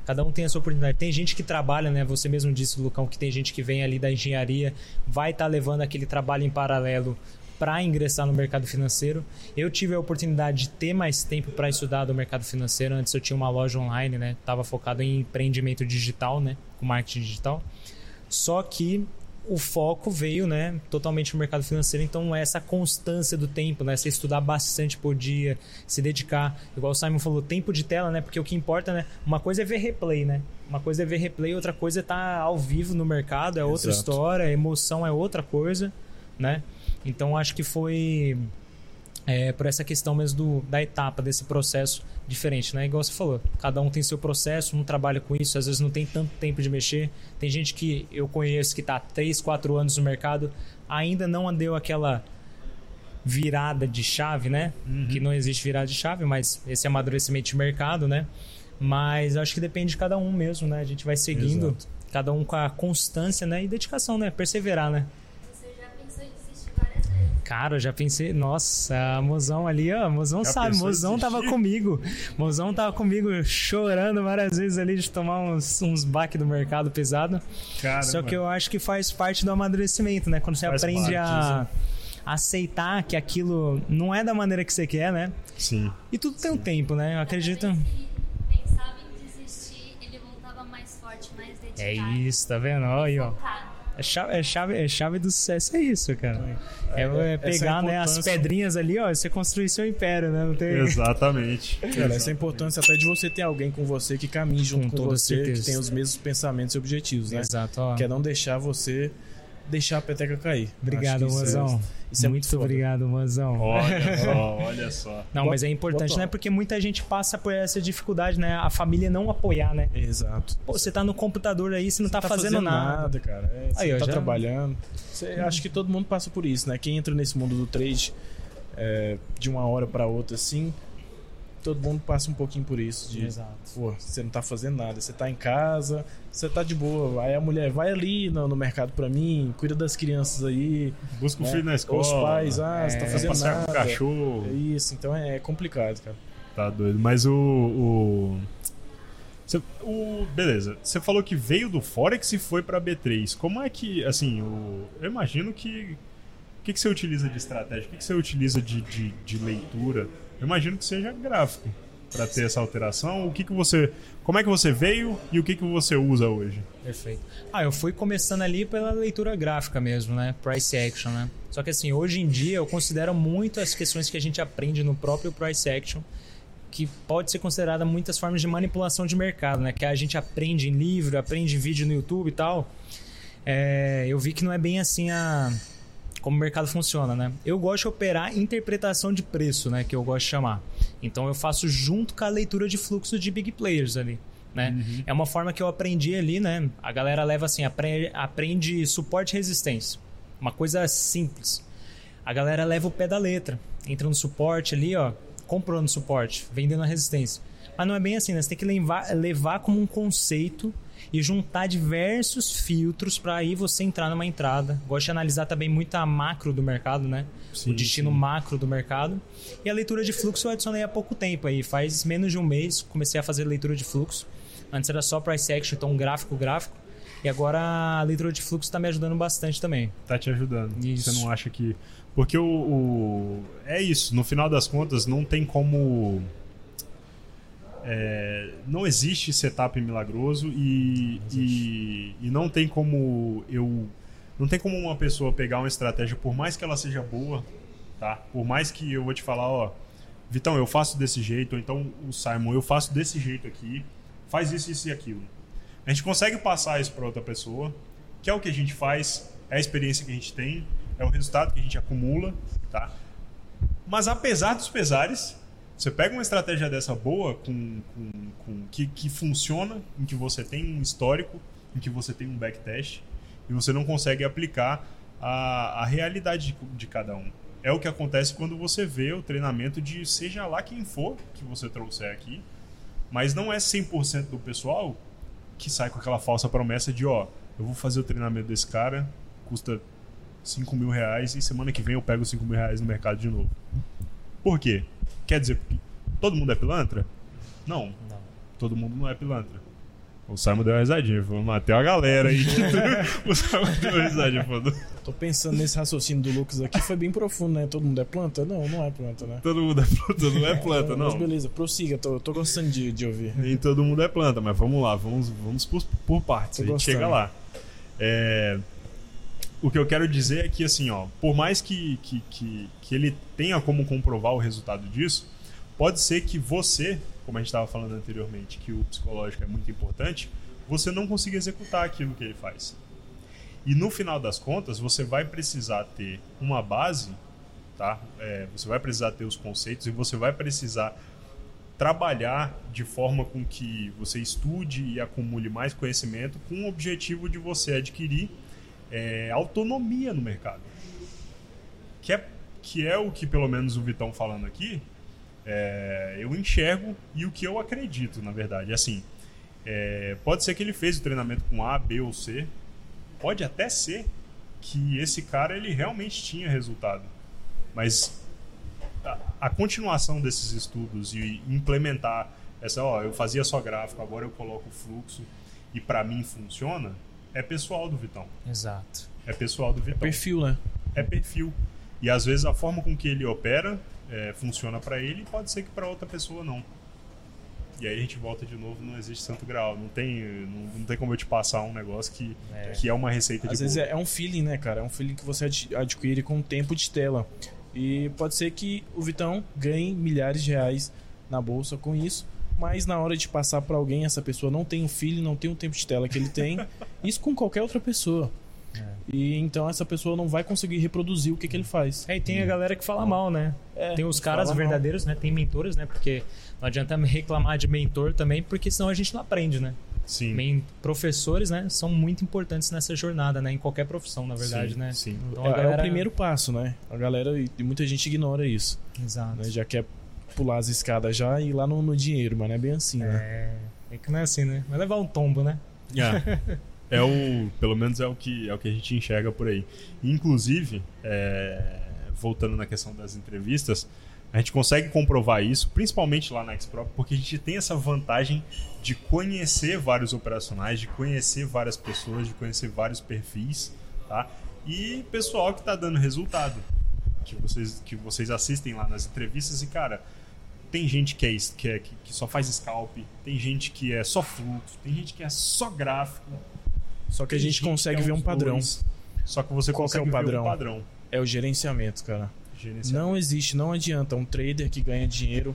Cada um tem a sua oportunidade. Tem gente que trabalha, né? Você mesmo disse, Lucão, que tem gente que vem ali da engenharia, vai estar tá levando aquele trabalho em paralelo para ingressar no mercado financeiro. Eu tive a oportunidade de ter mais tempo para estudar do mercado financeiro. Antes eu tinha uma loja online, né? Tava focado em empreendimento digital, né? Com marketing digital. Só que o foco veio, né, totalmente no mercado financeiro. Então, essa constância do tempo, né, você estudar bastante por dia, se dedicar, igual o Simon falou, tempo de tela, né, porque o que importa, né, uma coisa é ver replay, né, uma coisa é ver replay, outra coisa é estar tá ao vivo no mercado, é outra Exato. história, emoção é outra coisa, né. Então, acho que foi é, por essa questão mesmo do, da etapa desse processo diferente, né? Igual você falou, cada um tem seu processo, um trabalha com isso, às vezes não tem tanto tempo de mexer. Tem gente que eu conheço que está há 3, 4 anos no mercado, ainda não deu aquela virada de chave, né? Uhum. Que não existe virada de chave, mas esse amadurecimento de mercado, né? Mas acho que depende de cada um mesmo, né? A gente vai seguindo, Exato. cada um com a constância, né? E dedicação, né? Perseverar, né? Cara, eu já pensei, nossa, mozão ali, ó, mozão já sabe, mozão tava comigo. Mozão tava comigo chorando várias vezes ali de tomar uns, uns baques do mercado pesado. Caramba. Só que eu acho que faz parte do amadurecimento, né? Quando você faz aprende a aceitar que aquilo não é da maneira que você quer, né? Sim. E tudo tem um tempo, né? Eu acredito. É isso, tá vendo? Olha aí, ó. É chave, é, chave, é chave do sucesso, é isso, cara. É, é, é pegar né, as pedrinhas ali, ó, você construir seu império, né? Não tem... Exatamente. Cara, essa é a importância até de você ter alguém com você que caminhe junto com, com você, certeza. que tem os mesmos pensamentos e objetivos, né? Exato, ó. Que é não deixar você deixar a peteca cair. Obrigado, Mozão. Isso é muito, muito obrigado, Mozão. Olha só, olha só. Não, mas é importante, né? Porque muita gente passa por essa dificuldade, né? A família não apoiar, né? Exato. Pô, você tá no computador aí, você não você tá, tá, fazendo, fazendo nada. nada. cara. É, você aí, tá já... trabalhando. Você, acho que todo mundo passa por isso, né? Quem entra nesse mundo do trade é, de uma hora para outra, assim, todo mundo passa um pouquinho por isso. De, Exato. Pô, você não tá fazendo nada. Você tá em casa, você tá de boa. Aí a mulher vai ali no, no mercado para mim, cuida das crianças aí. Busca né? o filho na escola. Os pais, ah, é, você tá é, fazendo nada. com o cachorro. É isso, então é complicado, cara. Tá doido. Mas o. o... Você, o, beleza, você falou que veio do Forex e foi para B3. Como é que, assim, o, eu imagino que. O que, que você utiliza de estratégia? O que, que você utiliza de, de, de leitura? Eu imagino que seja gráfico para ter essa alteração. O que, que você. Como é que você veio e o que, que você usa hoje? Perfeito. Ah, eu fui começando ali pela leitura gráfica mesmo, né? Price action, né? Só que assim, hoje em dia eu considero muito as questões que a gente aprende no próprio price action que pode ser considerada muitas formas de manipulação de mercado, né? Que a gente aprende em livro, aprende em vídeo no YouTube e tal. É, eu vi que não é bem assim a como o mercado funciona, né? Eu gosto de operar interpretação de preço, né? Que eu gosto de chamar. Então eu faço junto com a leitura de fluxo de big players ali. Né? Uhum. É uma forma que eu aprendi ali, né? A galera leva assim, aprende, aprende suporte e resistência. Uma coisa simples. A galera leva o pé da letra. Entra no suporte ali, ó, comprando suporte, vendendo a resistência. Mas não é bem assim, né? Você tem que levar, levar como um conceito e juntar diversos filtros para aí você entrar numa entrada. Gosto de analisar também muito a macro do mercado, né? Sim, o destino sim. macro do mercado. E a leitura de fluxo eu adicionei há pouco tempo aí, faz menos de um mês comecei a fazer leitura de fluxo. Antes era só price action, então gráfico, gráfico. E agora a leitura de fluxo está me ajudando bastante também. Tá te ajudando. Isso. Você não acha que. Porque o, o. É isso, no final das contas, não tem como é, não existe setup milagroso e, e, e, não tem como eu. Não tem como uma pessoa pegar uma estratégia, por mais que ela seja boa, tá? Por mais que eu vou te falar, ó, Vitão, eu faço desse jeito, ou então o Simon, eu faço desse jeito aqui, faz isso, isso e aquilo. A gente consegue passar isso para outra pessoa, que é o que a gente faz, é a experiência que a gente tem, é o resultado que a gente acumula, tá? Mas apesar dos pesares, você pega uma estratégia dessa boa, com, com, com que, que funciona, em que você tem um histórico, em que você tem um backtest, e você não consegue aplicar a, a realidade de, de cada um. É o que acontece quando você vê o treinamento de seja lá quem for que você trouxer aqui, mas não é 100% do pessoal que sai com aquela falsa promessa de, ó, eu vou fazer o treinamento desse cara, custa 5 mil reais e semana que vem eu pego 5 mil reais no mercado de novo. Por quê? Quer dizer, todo mundo é pilantra? Não, Não. todo mundo não é pilantra. O Simon deu uma risadinha, falou, matei a galera aí. o Simon deu uma risadinha, falou, Tô pensando nesse raciocínio do Lucas aqui, foi bem profundo, né? Todo mundo é planta? Não, não é planta, né? todo mundo é planta, não é planta, Mas não. beleza, prossiga, tô, tô gostando de, de ouvir. Nem todo mundo é planta, mas vamos lá, vamos, vamos por, por partes, Tô a gente gostando. chega lá. É, o que eu quero dizer é que, assim, ó, por mais que, que, que, que ele tenha como comprovar o resultado disso, pode ser que você, como a gente estava falando anteriormente, que o psicológico é muito importante, você não consiga executar aquilo que ele faz. E no final das contas, você vai precisar ter uma base, tá? É, você vai precisar ter os conceitos e você vai precisar trabalhar de forma com que você estude e acumule mais conhecimento com o objetivo de você adquirir é, autonomia no mercado. Que é, que é o que, pelo menos, o Vitão falando aqui, é, eu enxergo e o que eu acredito, na verdade. Assim, é, pode ser que ele fez o treinamento com A, B ou C. Pode até ser que esse cara ele realmente tinha resultado. Mas a, a continuação desses estudos e implementar essa, ó, eu fazia só gráfico, agora eu coloco fluxo e para mim funciona, é pessoal do Vitão. Exato. É pessoal do Vitão. Perfil, né? É perfil. E às vezes a forma com que ele opera é, funciona para ele e pode ser que para outra pessoa não. E aí a gente volta de novo, não existe santo grau. Não tem, não, não tem como eu te passar um negócio que É. que é uma receita de Às vezes bolo. é, é um feeling, né, cara? É um feeling que você ad- adquire com o tempo de tela. E pode ser que o Vitão ganhe milhares de reais na bolsa com isso, mas na hora de passar para alguém, essa pessoa não tem o feeling, não tem o tempo de tela que ele tem. isso com qualquer outra pessoa. É. E então essa pessoa não vai conseguir reproduzir o que, que ele faz. É, e tem a galera que fala mal, né? É, Tem os caras fala mal. verdadeiros, né? Tem mentores, né? Porque não adianta reclamar de mentor também, porque senão a gente não aprende, né? Sim. Men- Professores, né? São muito importantes nessa jornada, né? Em qualquer profissão, na verdade, sim, né? Sim. Então, É, a é galera- o primeiro passo, né? A galera e muita gente ignora isso. Exato. Né? Já quer pular as escadas já e ir lá no, no dinheiro, mas não é bem assim, né? É, é que não é assim, né? Vai levar um tombo, né? É. É o, pelo menos é o que é o que a gente enxerga por aí. Inclusive, é, voltando na questão das entrevistas, a gente consegue comprovar isso, principalmente lá na Xprop, porque a gente tem essa vantagem de conhecer vários operacionais, de conhecer várias pessoas, de conhecer vários perfis, tá? E pessoal que está dando resultado, que vocês que vocês assistem lá nas entrevistas e cara, tem gente que é, que, é- que só faz scalp, tem gente que é só fluxo, tem gente que é só gráfico. Só que a gente consegue é ver um padrão. dois. Só que você Qual que é consegue o padrão? ver um padrão. É o gerenciamento, cara. Gerenciamento. Não existe, não adianta um trader que ganha dinheiro.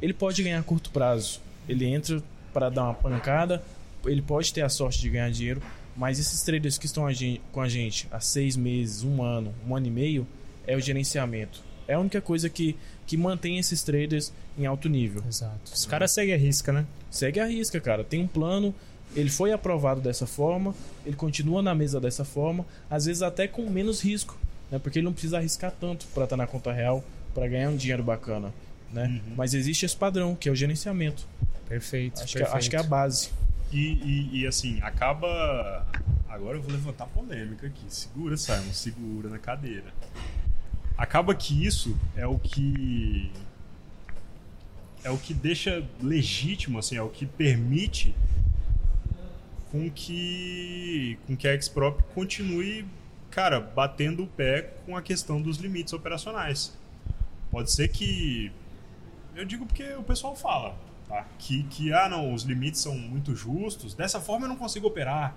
Ele pode ganhar a curto prazo. Ele entra para dar uma pancada, ele pode ter a sorte de ganhar dinheiro, mas esses traders que estão com a gente há seis meses, um ano, um ano e meio, é o gerenciamento. É a única coisa que, que mantém esses traders em alto nível. Exato. Os caras seguem a risca, né? Segue a risca, cara. Tem um plano, ele foi aprovado dessa forma, ele continua na mesa dessa forma, às vezes até com menos risco, né? Porque ele não precisa arriscar tanto para estar na conta real, para ganhar um dinheiro bacana, né? Uhum. Mas existe esse padrão, que é o gerenciamento. Perfeito. Acho, que, perfeito. acho que é a base. E, e- e, assim, acaba. Agora eu vou levantar polêmica aqui. Segura, Simon, segura na cadeira. Acaba que isso é o que. É o que deixa legítimo, assim, é o que permite com que, com que a Xprop continue, cara, batendo o pé com a questão dos limites operacionais. Pode ser que. Eu digo porque o pessoal fala, tá? Que, que, ah, não, os limites são muito justos, dessa forma eu não consigo operar.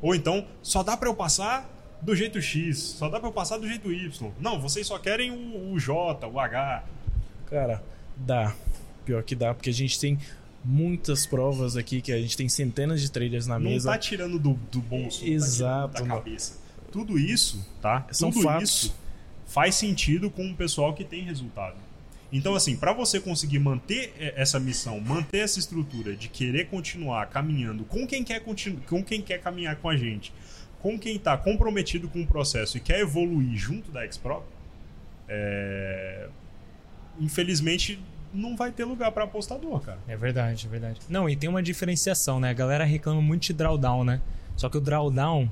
Ou então, só dá pra eu passar do jeito X, só dá pra eu passar do jeito Y. Não, vocês só querem o, o J, o H. Cara, dá. Pior que dá, porque a gente tem muitas provas aqui, que a gente tem centenas de traders na Não mesa. tá tirando do, do bolso, Exato, não tá tirando não. da cabeça. Tudo isso, tá? São Tudo fatos. isso faz sentido com o pessoal que tem resultado. Então, assim, para você conseguir manter eh, essa missão, manter essa estrutura de querer continuar caminhando com quem quer, continu com quem quer caminhar com a gente, com quem está comprometido com o processo e quer evoluir junto da Xprop, é... infelizmente não vai ter lugar para apostador, cara. É verdade, é verdade. Não, e tem uma diferenciação, né? A galera reclama muito de drawdown, né? Só que o drawdown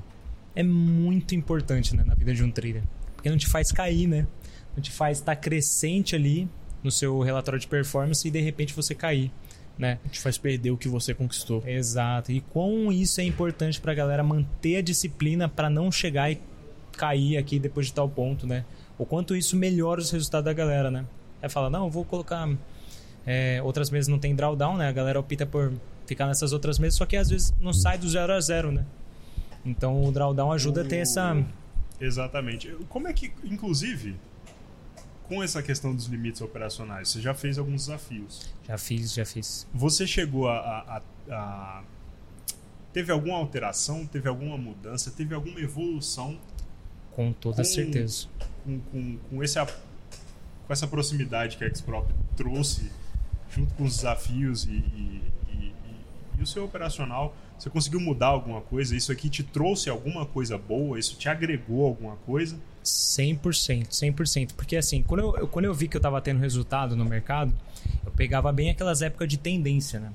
é muito importante né, na vida de um trader. Porque não te faz cair, né? Não te faz estar crescente ali no seu relatório de performance e de repente você cair, né? Te faz perder o que você conquistou. Exato. E quão isso é importante pra galera manter a disciplina para não chegar e cair aqui depois de tal ponto, né? O quanto isso melhora os resultados da galera, né? Aí fala, não, eu vou colocar. É, outras mesas não tem drawdown, né? A galera opta por ficar nessas outras mesas, só que às vezes não sai do zero a zero, né? Então o drawdown ajuda a ter essa. Exatamente. Como é que, inclusive, com essa questão dos limites operacionais, você já fez alguns desafios. Já fiz, já fiz. Você chegou a, a- a- Teve alguma alteração? Teve alguma mudança? Teve alguma evolução Com toda Com- certeza. com, com, com, esse, com essa proximidade que a Xprop trouxe junto com os desafios e, e- e- e- o seu operacional? Você conseguiu mudar alguma coisa? Isso aqui te trouxe alguma coisa boa? Isso te agregou alguma coisa? 100%, 100%. Porque assim, quando eu, quando eu vi que eu tava tendo resultado no mercado, eu pegava bem aquelas épocas de tendência, né?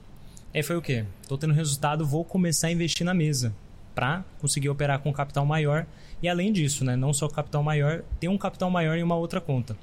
Aí foi o quê? Tô tendo resultado, vou começar a investir na mesa para conseguir operar com capital maior. E além disso, né, não só capital maior, ter um capital maior em uma outra conta.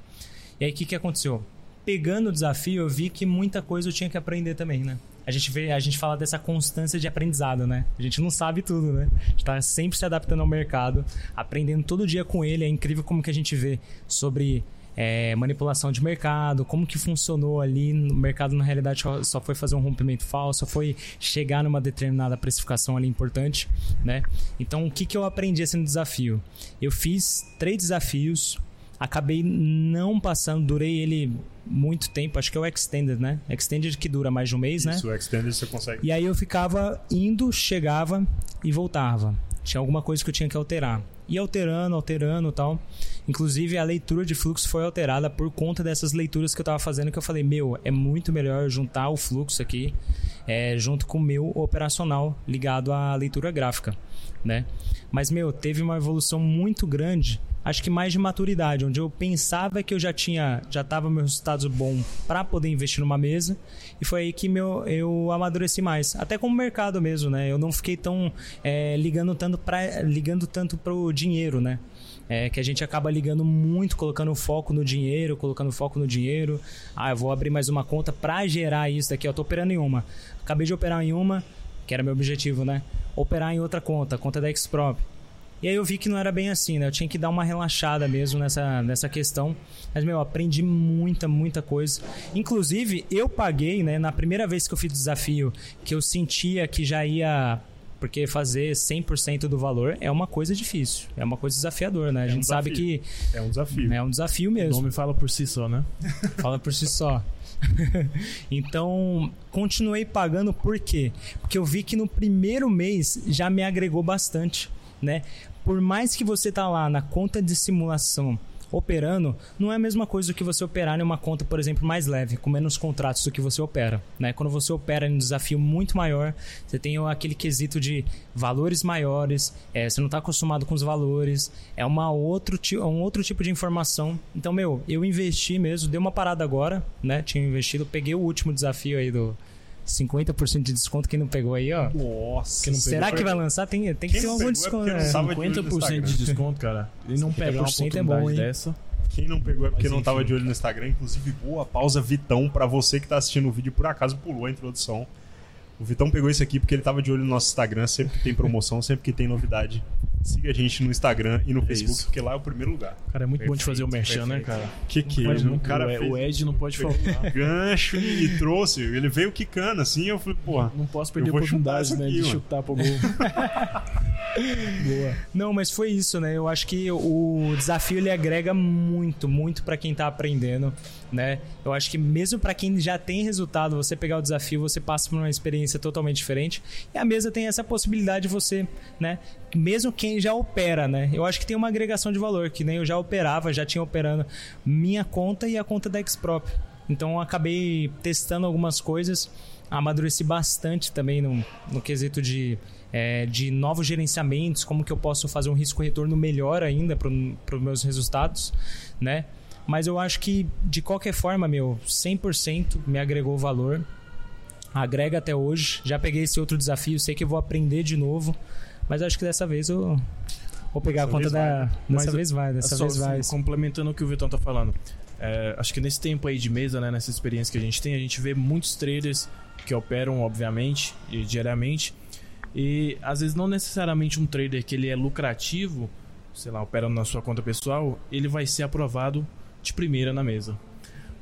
E aí o que, que aconteceu? Pegando o desafio, eu vi que muita coisa eu tinha que aprender também, né? A gente vê, a gente fala dessa constância de aprendizado, né? A gente não sabe tudo, né? A gente tá sempre se adaptando ao mercado, aprendendo todo dia com ele. É incrível como que a gente vê sobre é, manipulação de mercado, como que funcionou ali no mercado na realidade só- foi fazer um rompimento falso, foi chegar numa determinada precificação ali importante, né? Então o que que eu aprendi assim no desafio? Eu fiz três desafios, acabei não passando, durei ele muito tempo, acho que é o extended, né? Extended que dura mais de um mês, né? Isso, o Extended você consegue. E aí eu ficava indo, chegava e voltava. Tinha alguma coisa que eu tinha que alterar. Ia alterando, alterando e tal. Inclusive, a leitura de fluxo foi alterada por conta dessas leituras que eu tava fazendo, que eu falei, meu, é muito melhor juntar o fluxo aqui é, junto com o meu operacional ligado à leitura gráfica, né? Mas, meu, teve uma evolução muito grande, acho que mais de maturidade, onde eu pensava que eu já tinha, já tava meus resultados bom para poder investir numa mesa, e foi aí que meu, eu amadureci mais, até como mercado mesmo, né? Eu não fiquei tão é, ligando tanto para ligando tanto pro dinheiro, né? É, que a gente acaba ligando muito, colocando foco no dinheiro, colocando foco no dinheiro. Ah, eu vou abrir mais uma conta para gerar isso daqui. Eu tô operando em uma. Acabei de operar em uma, que era meu objetivo, né? Operar em outra conta, conta da Xprop. E aí eu vi que não era bem assim, né? Eu tinha que dar uma relaxada mesmo nessa, nessa questão. Mas, meu, eu aprendi muita, muita coisa. Inclusive, eu paguei, né? Na primeira vez que eu fiz o desafio, que eu sentia que já ia... Porque fazer 100% do valor é uma coisa difícil. É uma coisa desafiadora, né? A um gente sabe desafio. que É um desafio. é um desafio O mesmo. nome fala por si só, né? Fala por si só. então, continuei pagando por quê? Porque eu vi que no primeiro mês já me agregou bastante, né? Por mais que você tá lá na conta de simulação operando, não é a mesma coisa do que você operar em uma conta, por exemplo, mais leve, com menos contratos do que você opera, né? Quando você opera em um desafio muito maior, você tem aquele quesito de valores maiores, é, você não está acostumado com os valores, é uma outro, um outro tipo de informação. Então, meu, eu investi mesmo, dei uma parada agora, né? Tinha investido, peguei o último desafio aí do 50% de desconto, quem não pegou aí, ó. Nossa. Que não Será pegou. que vai lançar? Tem, tem que ter não algum pegou é desconto, não né? sabe. Tava de olho no 50% de desconto, cara. E não pegar uma 50% é oportunidade bom, hein? dessa. Quem não pegou é porque Mas não tava enfim. de olho no Instagram. Inclusive, boa pausa, Vitão, pra você que tá assistindo o vídeo e por acaso pulou a introdução. O Vitão pegou isso aqui porque ele tava de olho no nosso Instagram, sempre que tem promoção, sempre que tem novidade. Siga a gente no Instagram e no Facebook, isso. porque lá é o primeiro lugar. Cara, é muito bom de fazer o merchan, né, perfeito. cara? Que que é? O cara o, fez o Ed não pode faltar. gancho e trouxe. Ele veio quicando assim, eu falei, porra. Não posso perder a oportunidade, né, aqui, de mano. chutar pro gol. Boa. Não, mas foi isso, né? Eu acho que o desafio ele agrega muito, muito pra quem tá aprendendo, né? Eu acho que mesmo pra quem já tem resultado, você pegar o desafio, você passa por uma experiência totalmente diferente. E a mesa tem essa possibilidade de você, né? Mesmo quem já opera, né? Eu acho que tem uma agregação de valor, que nem eu já operava, já tinha operando minha conta e a conta da Xprop. Então acabei testando algumas coisas, amadureci bastante também no, no quesito de, é, de novos gerenciamentos, como que eu posso fazer um risco-retorno melhor ainda para os meus resultados, né? Mas eu acho que, de qualquer forma, meu, 100% me agregou valor. Agrega até hoje. Já peguei esse outro desafio, sei que eu vou aprender de novo. Mas acho que dessa vez eu vou pegar Dessa a conta vai, da. né? Dessa Mas, vez vai, dessa Só vez vai. assim, complementando o que o Vitão tá falando. É, acho que nesse tempo aí de mesa, né, nessa experiência que a gente tem, a gente vê muitos traders que operam, obviamente, e diariamente. E às vezes não necessariamente um trader que ele é lucrativo, sei lá, operando na sua conta pessoal, ele vai ser aprovado de primeira na mesa.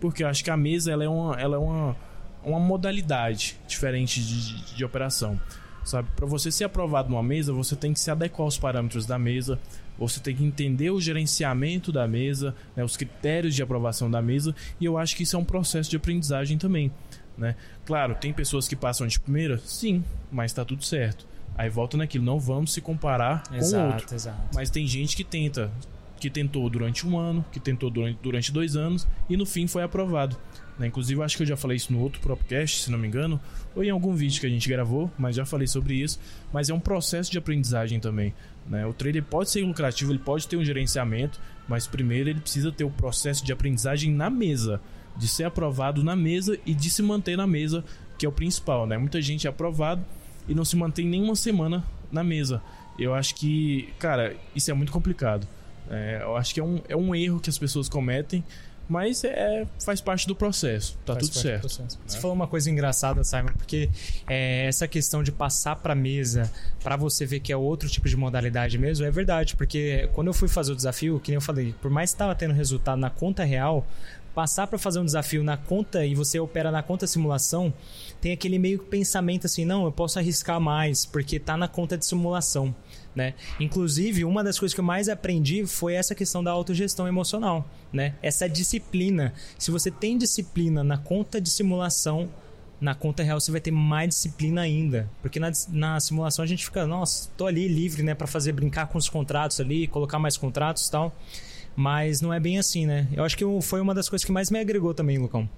Porque eu acho que a mesa ela é uma, ela é uma, uma modalidade diferente de, de, de operação. Sabe? Para você ser aprovado numa mesa, você tem que se adequar aos parâmetros da mesa, você tem que entender o gerenciamento da mesa, né, os critérios de aprovação da mesa, e eu acho que isso é um processo de aprendizagem também. Né? Claro, tem pessoas que passam de primeira? Sim, mas está tudo certo. Aí volta naquilo, não vamos se comparar exato, com o outro. Exato. Mas tem gente que tenta, que tentou durante um ano, que tentou durante, durante dois anos e no fim foi aprovado. Né? Inclusive, acho que eu já falei isso no outro podcast, se não me engano, ou em algum vídeo que a gente gravou, mas já falei sobre isso. Mas é um processo de aprendizagem também. Né? O trader pode ser lucrativo, ele pode ter um gerenciamento, mas primeiro ele precisa ter o processo de aprendizagem na mesa, de ser aprovado na mesa e de se manter na mesa, que é o principal. Né? Muita gente é aprovado e não se mantém nenhuma semana na mesa. Eu acho que, cara, isso é muito complicado. É, eu acho que é um, é um erro que as pessoas cometem, mas é, faz parte do processo. Tá Faz tudo certo. né? Você falou uma coisa engraçada, Simon, porque é, essa questão de passar pra mesa pra você ver que é outro tipo de modalidade mesmo, é verdade. Porque quando eu fui fazer o desafio, que nem eu falei, por mais que estava tendo resultado na conta real, passar pra fazer um desafio na conta e você opera na conta simulação, tem aquele meio que pensamento assim, não, eu posso arriscar mais, porque tá na conta de simulação. Né? Inclusive, uma das coisas que eu mais aprendi foi essa questão da autogestão emocional, né? Essa disciplina. Se você tem disciplina na conta de simulação, na conta real você vai ter mais disciplina ainda, porque na, na simulação a gente fica, nossa, tô ali livre, né, para fazer brincar com os contratos ali, colocar mais contratos, e tal. Mas não é bem assim, né? Eu acho que foi uma das coisas que mais me agregou também, Lucão.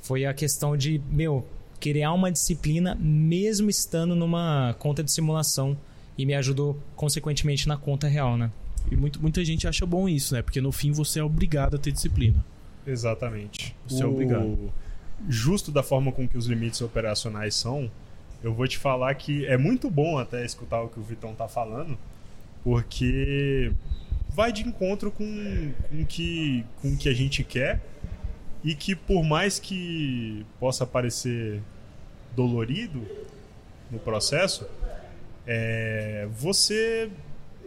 Foi a questão de, meu, criar uma disciplina mesmo estando numa conta de simulação e me ajudou consequentemente na conta real, né? E muito, muita gente acha bom isso, né? Porque no fim você é obrigado a ter disciplina. Exatamente. Você é O- obrigado. Justo da forma com que os limites operacionais são, eu vou te falar que é muito bom até escutar o que o Vitão tá falando, porque vai de encontro com, com, que, com o que a gente quer e que por mais que possa parecer dolorido no processo, é, você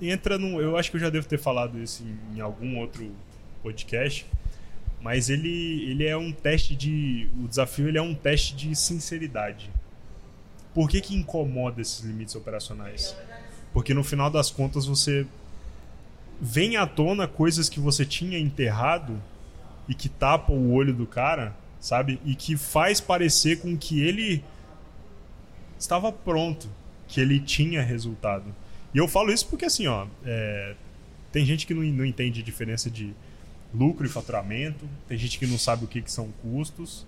entra num. Eu acho que eu já devo ter falado isso em, em algum outro podcast, mas ele, ele é um teste de. O desafio ele é um teste de sinceridade. Por que, que incomoda esses limites operacionais? Porque no final das contas você vem à tona coisas que você tinha enterrado e que tapa o olho do cara, sabe? E que faz parecer com que ele estava pronto, que ele tinha resultado. E eu falo isso porque assim, ó, é, tem gente que não, não entende a diferença de lucro e faturamento, tem gente que não sabe o que, que são custos.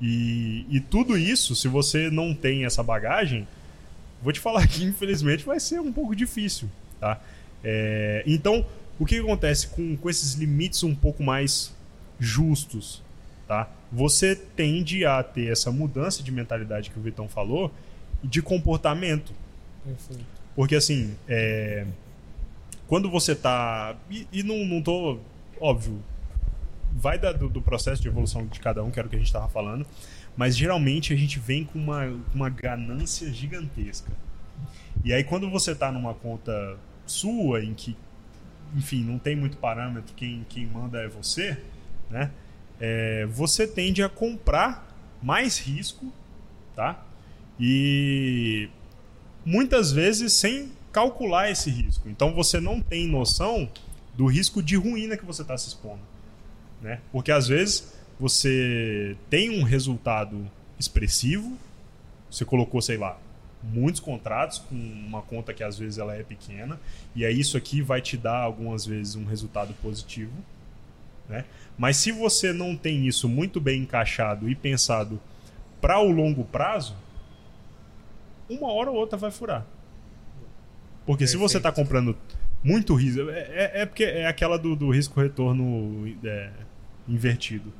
E, e tudo isso, se você não tem essa bagagem, vou te falar que infelizmente vai ser um pouco difícil, tá? É, então, o que, acontece com, com esses limites um pouco mais justos, tá? Você tende a ter essa mudança de mentalidade que o Vitão falou de comportamento. Porque assim, é, quando você tá. E, e não, não tô. Óbvio, vai da- do, do processo de evolução de cada um, que era o que a gente tava falando. Mas geralmente a gente vem com uma, uma ganância gigantesca. E aí quando você tá numa conta sua, em que, enfim, não tem muito parâmetro, quem, quem manda é você, né? É, você tende a comprar mais risco, tá? E muitas vezes sem calcular esse risco. Então você não tem noção do risco de ruína que você está se expondo. Né? Porque às vezes você tem um resultado expressivo, você colocou, sei lá, muitos contratos com uma conta que às vezes ela é pequena, e aí isso aqui vai te dar algumas vezes um resultado positivo. Né? Mas se você não tem isso muito bem encaixado e pensado para o longo prazo, uma hora ou outra vai furar. Porque se você está comprando muito risco. É, é- é porque é aquela do, do risco-retorno é, invertido.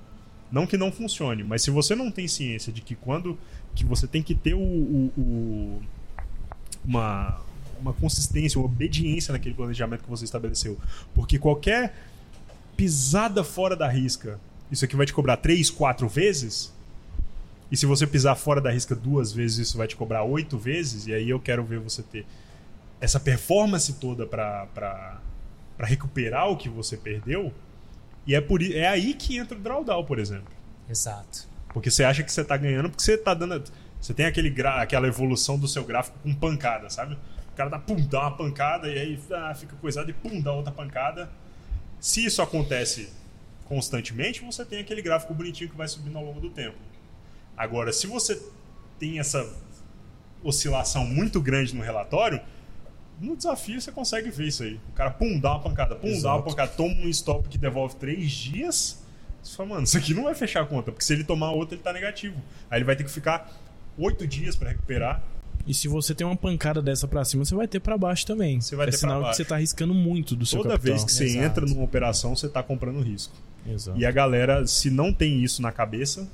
Não que não funcione, mas se você não tem ciência de que quando que você tem que ter o, o- o- uma, uma consistência, uma obediência naquele planejamento que você estabeleceu. Porque qualquer pisada fora da risca, isso aqui vai te cobrar três, quatro vezes? E se você pisar fora da risca duas vezes, isso vai te cobrar oito vezes? E aí eu quero ver você ter essa performance toda para recuperar o que você perdeu. E é, por, é aí que entra o drawdown, por exemplo. Exato. Porque você acha que você tá ganhando porque você tá dando. Você tem aquele gra, aquela evolução do seu gráfico com pancada, sabe? O cara dá, pum, dá uma pancada e aí ah, fica coisado e pum, dá outra pancada. Se isso acontece constantemente, você tem aquele gráfico bonitinho que vai subindo ao longo do tempo. Agora, se você tem essa oscilação muito grande no relatório, no desafio você consegue ver isso aí. O cara, pum, dá uma pancada, pum, Exato. dá uma pancada, toma um stop que devolve três dias. Você fala, mano, isso aqui não vai fechar a conta, porque se ele tomar outro, ele tá negativo. Aí ele vai ter que ficar oito dias para recuperar. E se você tem uma pancada dessa pra cima, você vai ter pra baixo também. Você vai é ter sinal pra que baixo. você tá arriscando muito do seu Toda capital. vez que você Exato. entra numa operação, você tá comprando risco. Exato. E a galera, se não tem isso na cabeça,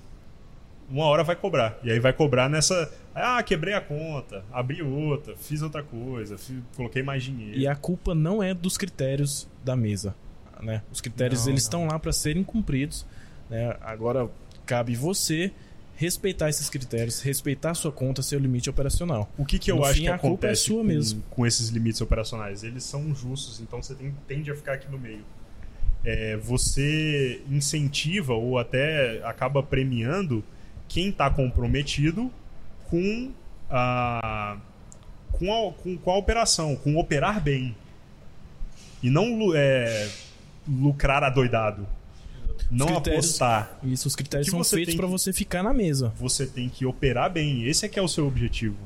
uma hora vai cobrar. E aí vai cobrar nessa. Ah, quebrei a conta, abri outra, fiz outra coisa, fi- coloquei mais dinheiro. E a culpa não é dos critérios da mesa, né? Os critérios Não, eles não. estão lá para serem cumpridos, né? Agora cabe você respeitar esses critérios, respeitar a sua conta, seu limite operacional. O que, que eu No acho fim, que a culpa é acontece sua com, mesmo. com esses limites operacionais? Eles são justos, então você tem, tende a ficar aqui no meio. É, você incentiva ou até acaba premiando quem está comprometido com a, com, a, com, com a operação, com operar bem. E não é, lucrar adoidado. Não apostar. Isso, os critérios são feitos para você ficar na mesa. você tem que operar bem. Esse é que é o seu objetivo.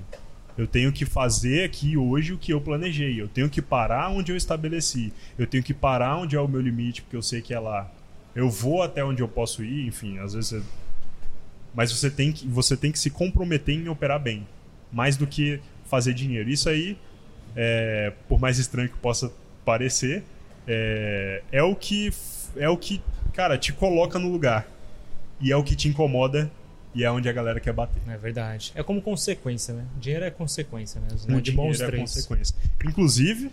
Eu tenho que fazer aqui hoje o que eu planejei. Eu tenho que parar onde eu estabeleci. Eu tenho que parar onde é o meu limite, porque eu sei que é lá. Eu vou até onde eu posso ir, enfim, às vezes. você- Mas você tem que você tem que se comprometer em operar bem, mais do que fazer dinheiro. Isso aí, é, por mais estranho que possa parecer, é, é o que é o que, cara, te coloca no lugar e é o que te incomoda e é onde a galera quer bater. É verdade. É como consequência, né? Dinheiro é consequência Né? De bons dinheiro é três. consequência. Inclusive,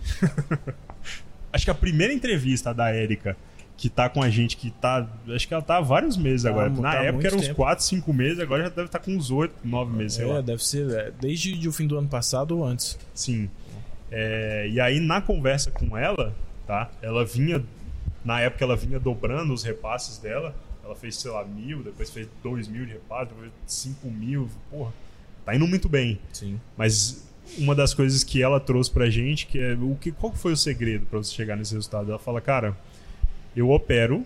acho que a primeira entrevista da Érica, que tá com a gente, que tá. Acho que ela tá há vários meses Tá, agora. Na tá época eram uns tempo. 4, 5 meses, agora já deve estar com uns 8, 9 meses, sei É, lá. deve ser é, desde o fim do ano passado ou antes. Sim. É, e aí, na conversa com ela, tá? Ela vinha. Na época, ela vinha dobrando os repasses dela. Ela fez, sei lá, mil, depois fez dois mil de repasse, depois cinco mil. Porra, tá indo muito bem. Sim. Mas uma das coisas que ela trouxe pra gente, que é o que qual foi o segredo pra você chegar nesse resultado? Ela fala, cara, eu opero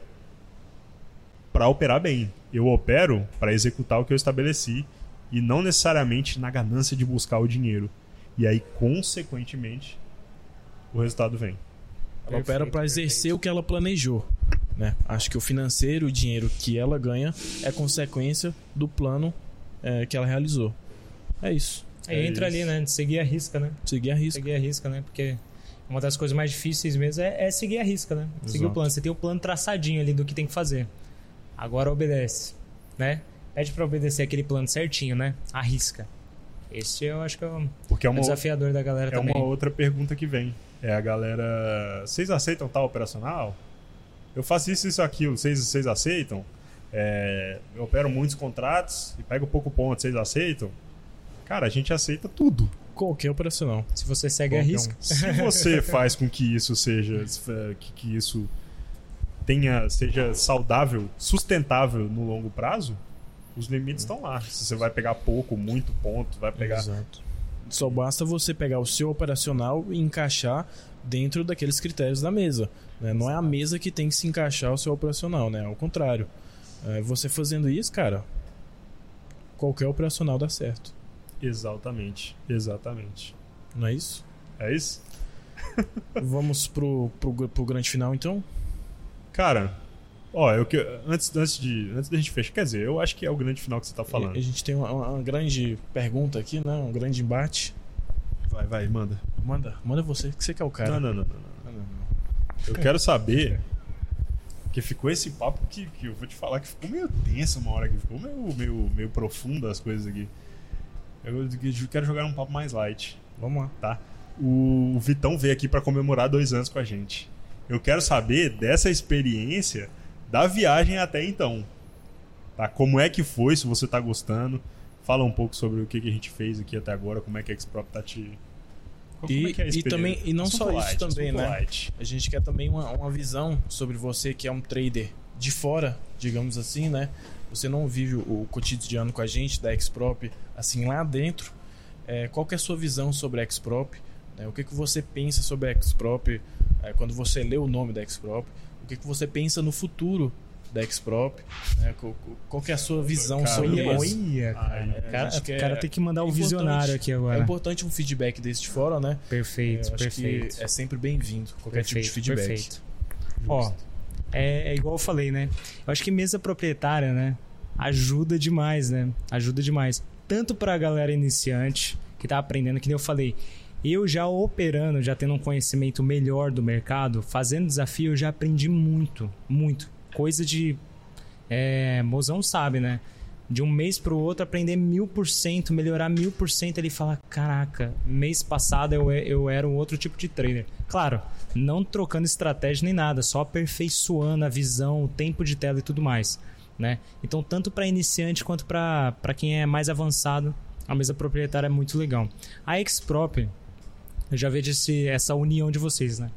pra operar bem. Eu opero pra executar o que eu estabeleci e não necessariamente na ganância de buscar o dinheiro. E aí, consequentemente, o resultado vem. Ela Perfeito, opera para exercer o que ela planejou. Né? Acho que o financeiro, o dinheiro que ela ganha é consequência do plano é, que ela realizou. É isso. Aí É entra isso. ali, né? De seguir a risca, né? Seguir a risca. Seguir a risca, né? Porque uma das coisas mais difíceis mesmo é, é seguir a risca, né? Seguir o Exato. plano. Você tem o plano traçadinho ali do que tem que fazer. Agora obedece, né? Pede pra obedecer aquele plano certinho, né? A risca. Esse eu acho que é o Porque é uma, desafiador da galera é também. uma outra pergunta que vem. É a galera. Vocês aceitam tal operacional? Eu faço isso, isso, aquilo. Vocês, vocês aceitam? É, eu opero muitos contratos e pego pouco ponto. Vocês aceitam? Cara, a gente aceita tudo. Qualquer operacional. Se você segue a Qualquer um. risca. Se você faz com que isso seja. que, que isso tenha, seja saudável, sustentável no longo prazo, os limites estão lá. Se você vai pegar pouco, muito ponto, vai pegar. Exato. Só basta você pegar o seu operacional e encaixar dentro daqueles critérios da mesa. né? Não é a mesa que tem que se encaixar o seu operacional, né? Ao contrário. É, Você fazendo isso, cara, qualquer operacional dá certo. Exatamente. Exatamente. Não é isso? É isso? Vamos pro, pro, pro grande final, então? Cara, ó, eu que antes, antes de antes da gente fechar, quer dizer, eu acho que é o grande final que você tá falando. A gente tem uma, uma grande pergunta aqui, né? Um grande embate. Vai, vai, manda. Manda, manda você, que você que é o cara. Não, não, não, não, não. Não, não. Eu quero saber que ficou esse papo que, que eu vou te falar que ficou meio tenso uma hora aqui, ficou meio meio meio profundo as coisas aqui. Eu, quero jogar um papo mais light. Vamos lá. tá? O, Vitão veio aqui pra comemorar dois anos com a gente. Eu quero saber dessa experiência da viagem até então. Tá? Como é que foi, se você tá gostando. Fala um pouco sobre o que, que a gente fez aqui até agora, como é que a Xprop tá te. Como E, é que é a e também e não Assunto só isso light, também, assunto né? light. A gente quer também uma, uma visão sobre você que é um trader de fora, digamos assim, né? Você não vive o, o cotidiano com a gente da Xprop assim lá dentro. É, qual que é a sua visão sobre a Xprop? né? O que, que você pensa sobre a Xprop é, quando você lê o nome da Xprop? O que, que você pensa no futuro da Xprop? né? Qual, qual que é a sua visão Caramba. sobre Olha, isso? olha, cara. O cara, o cara é tem que mandar o importante- visionário aqui É agora. importante um feedback desse de fora, né? Perfeito, acho perfeito. que é sempre bem-vindo qualquer tipo de feedback. Perfeito. Ó, é, é igual eu falei, né? Eu acho que mesa proprietária, né? Ajuda demais, né? Ajuda demais. Tanto pra galera iniciante que tá aprendendo, que nem eu falei. Eu já operando, já tendo um conhecimento melhor do mercado, fazendo desafio, eu já aprendi muito, muito. Coisa de. É, mozão sabe, né? De um mês pro outro, aprender mil por cento, melhorar mil por cento. Ele fala: Caraca, mês passado eu, eu era um outro tipo de trader. Claro, não trocando estratégia nem nada, só aperfeiçoando a visão, o tempo de tela e tudo mais. Né? Então, tanto para iniciante quanto para quem é mais avançado, a mesa proprietária é muito legal. A Xprop, eu já vejo esse, essa união de vocês, né?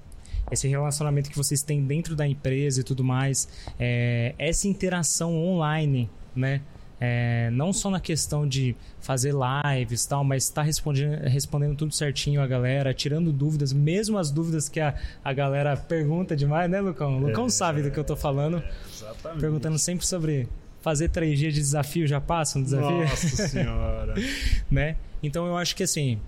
Esse relacionamento que vocês têm dentro da empresa e tudo mais, é, essa interação online, né? É, não só na questão de fazer lives e tal, mas estar respondendo, respondendo tudo certinho a galera, tirando dúvidas, mesmo as dúvidas que a, a galera pergunta demais, né, Lucão? O Lucão É, sabe do que eu tô falando. Exatamente. Perguntando sempre sobre fazer três dias de desafio, já passa um desafio? Nossa senhora. né? Então eu acho que assim,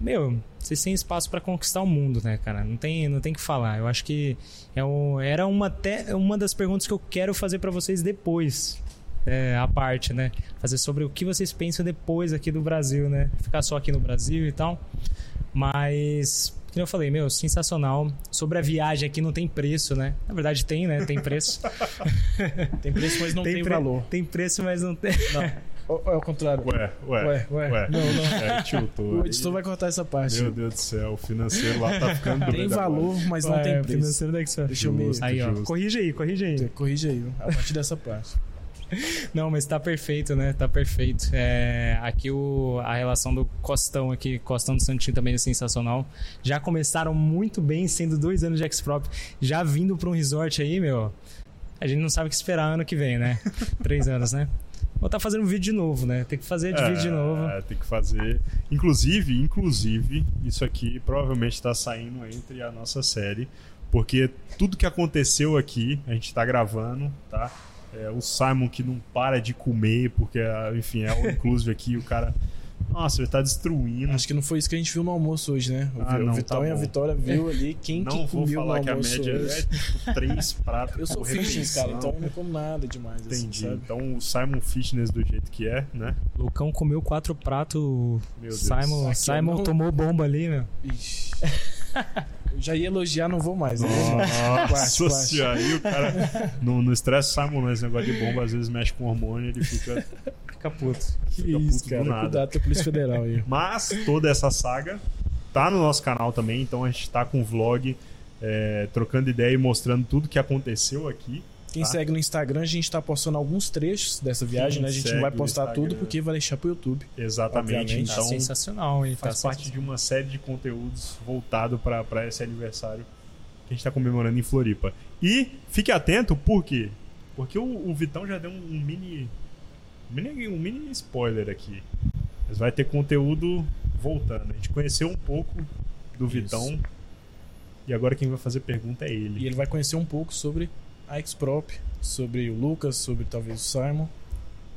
meu, vocês têm espaço para conquistar o mundo, né, cara? Não tem, não tem que falar. Eu acho que é um, era uma até uma das perguntas que eu quero fazer para vocês depois. É, a parte, né? Fazer sobre o que vocês pensam depois aqui do Brasil, né? Ficar só aqui no Brasil e tal. Mas, como eu falei, meu, sensacional. Sobre a viagem aqui não tem preço, né? Na verdade tem, né? Tem preço. Tem preço, mas não tem, pre- valor. Tem preço, mas não tem. Não. Ou é o contrário? Ué, ué, Ué, ué. Não, não. É, tiltou. O editor vai cortar essa parte. Meu Deus do céu, o financeiro lá tá ficando Tem valor, mas não Ué, tem preço. financeiro da Excel. Deixa eu me... Justo. Aí, ó. Corrige aí, corrige aí. Corrige aí, a partir dessa parte. Não, mas tá perfeito, né? Tá perfeito. É, aqui o, a relação do Costão aqui, Costão do Santinho também é sensacional. Já começaram muito bem, sendo dois anos de X-Prop. Já vindo pra um resort aí, meu. A gente não sabe o que esperar ano que vem, né? Três anos, né? Vou estar fazendo vídeo de novo, né? Tem que fazer de vídeo de novo. É, tem que fazer. Inclusive, inclusive, isso aqui provavelmente está saindo entre a nossa série, porque tudo que aconteceu aqui, a gente tá gravando, tá? É, o Simon que não para de comer, porque, ah, enfim, é o inclusive aqui, o cara. Nossa, ele tá destruindo. Acho que não foi isso que a gente viu no almoço hoje, né? O, Ah, o não, Vitão tá e a. Vitória viu ali quem não que vou comeu falar no que a almoço média hoje. é tipo três pratos. Eu sou fitness, cara, então eu não como nada demais, assim, Entendi. sabe? Então o Simon Fitness do jeito que é, né? Lucão comeu quatro pratos. Meu Deus. Simon, Aqui eu Simon não- tomou bomba ali, meu. Ixi. Eu já ia elogiar, não vou mais. Mais. Nossa senhora, aí o cara no, no estresse Simon, né? Esse negócio de bomba às vezes mexe com hormônio, ele fica. Fica puto. Que Fica isso, puto do cara. nada. Cuidado com a Polícia Federal aí. Mas toda essa saga tá no nosso canal também, então a gente tá com vlog é, trocando ideia e mostrando tudo que aconteceu aqui. Quem Tá. segue no Instagram, a gente tá postando alguns trechos dessa viagem, né? A gente não vai o postar tudo porque vai deixar pro YouTube. Exatamente. Obviamente. Tá Então sensacional, hein? faz tá parte de uma série de conteúdos voltado para esse aniversário que a gente tá comemorando em Floripa. E fique atento, por quê? Porque o, o Vitão já deu um, um mini, um mini. um mini spoiler aqui. Mas vai ter conteúdo voltando. A gente conheceu um pouco do Isso. Vitão. E agora quem vai fazer pergunta é ele. E ele vai conhecer um pouco sobre a Xprop, sobre o Lucas, sobre talvez o Simon.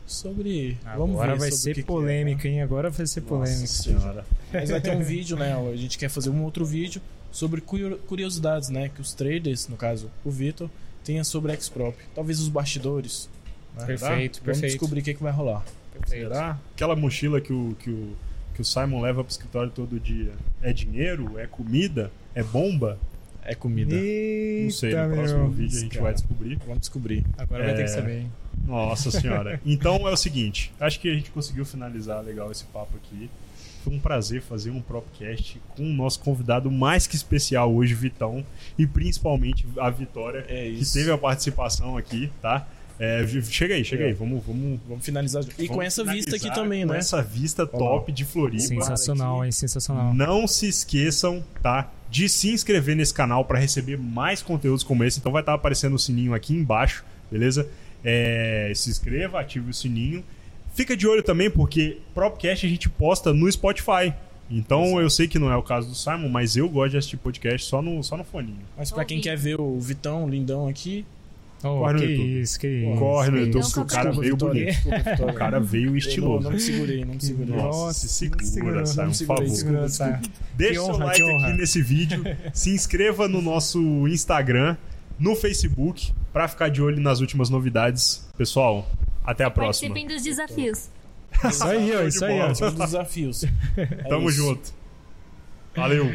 Sobre. Vamos Agora ver vai sobre ser que que é, polêmico, né? hein? Agora vai ser. Nossa senhora. Mas vai ter um vídeo, né? A gente quer fazer um outro vídeo sobre curio- curiosidades, né? Que os traders, no caso o Vitor, tenha sobre a Xprop. Talvez os bastidores. né? Perfeito, Vamos perfeito. descobrir o que, que vai rolar. Será? Aquela mochila que o, que o, que o Simon leva pro escritório todo dia é dinheiro? É comida? É bomba? É comida. Eita, Não sei, no próximo vídeo a gente cara. vai descobrir. Vamos descobrir. Agora vai ter É. que saber, hein? Nossa senhora. Então é o seguinte, acho que a gente conseguiu finalizar legal esse papo aqui. Foi um prazer fazer um Propcast com o nosso convidado mais que especial hoje, Vitão, e principalmente a Vitória, É que teve a participação aqui, tá? É, chega aí, chega É. aí, vamos, vamos, Vamos finalizar. E com vamos essa vista aqui também, com né? essa vista top de Floripa. Sensacional, hein? Sensacional. Não se esqueçam, tá? De se inscrever nesse canal para receber mais conteúdos como esse. Então vai estar aparecendo o sininho aqui embaixo, beleza? É, se inscreva, ative o sininho. Fica de olho também, porque Propcast a gente posta no Spotify. Então eu sei que não é o caso do Simon, mas eu gosto de assistir podcast só no, só no foninho. Mas pra quem quer ver o Vitão lindão aqui, Oh, Corre no que YouTube. isso, que isso. Corre no que YouTube, porque o cara veio bonito. O cara veio Eu não, estiloso. não me segurei, não me segurei. Nossa, se Nossa, segura, não por segurei, favor. segurei. Tá. Deixa Que seu honra, like que aqui nesse vídeo, se inscreva no nosso Instagram, no Facebook, pra ficar de olho nas últimas novidades. Pessoal, até a próxima. Participem dos desafios. Isso aí, ó, isso aí, ó. desafios. É Tamo junto. Valeu.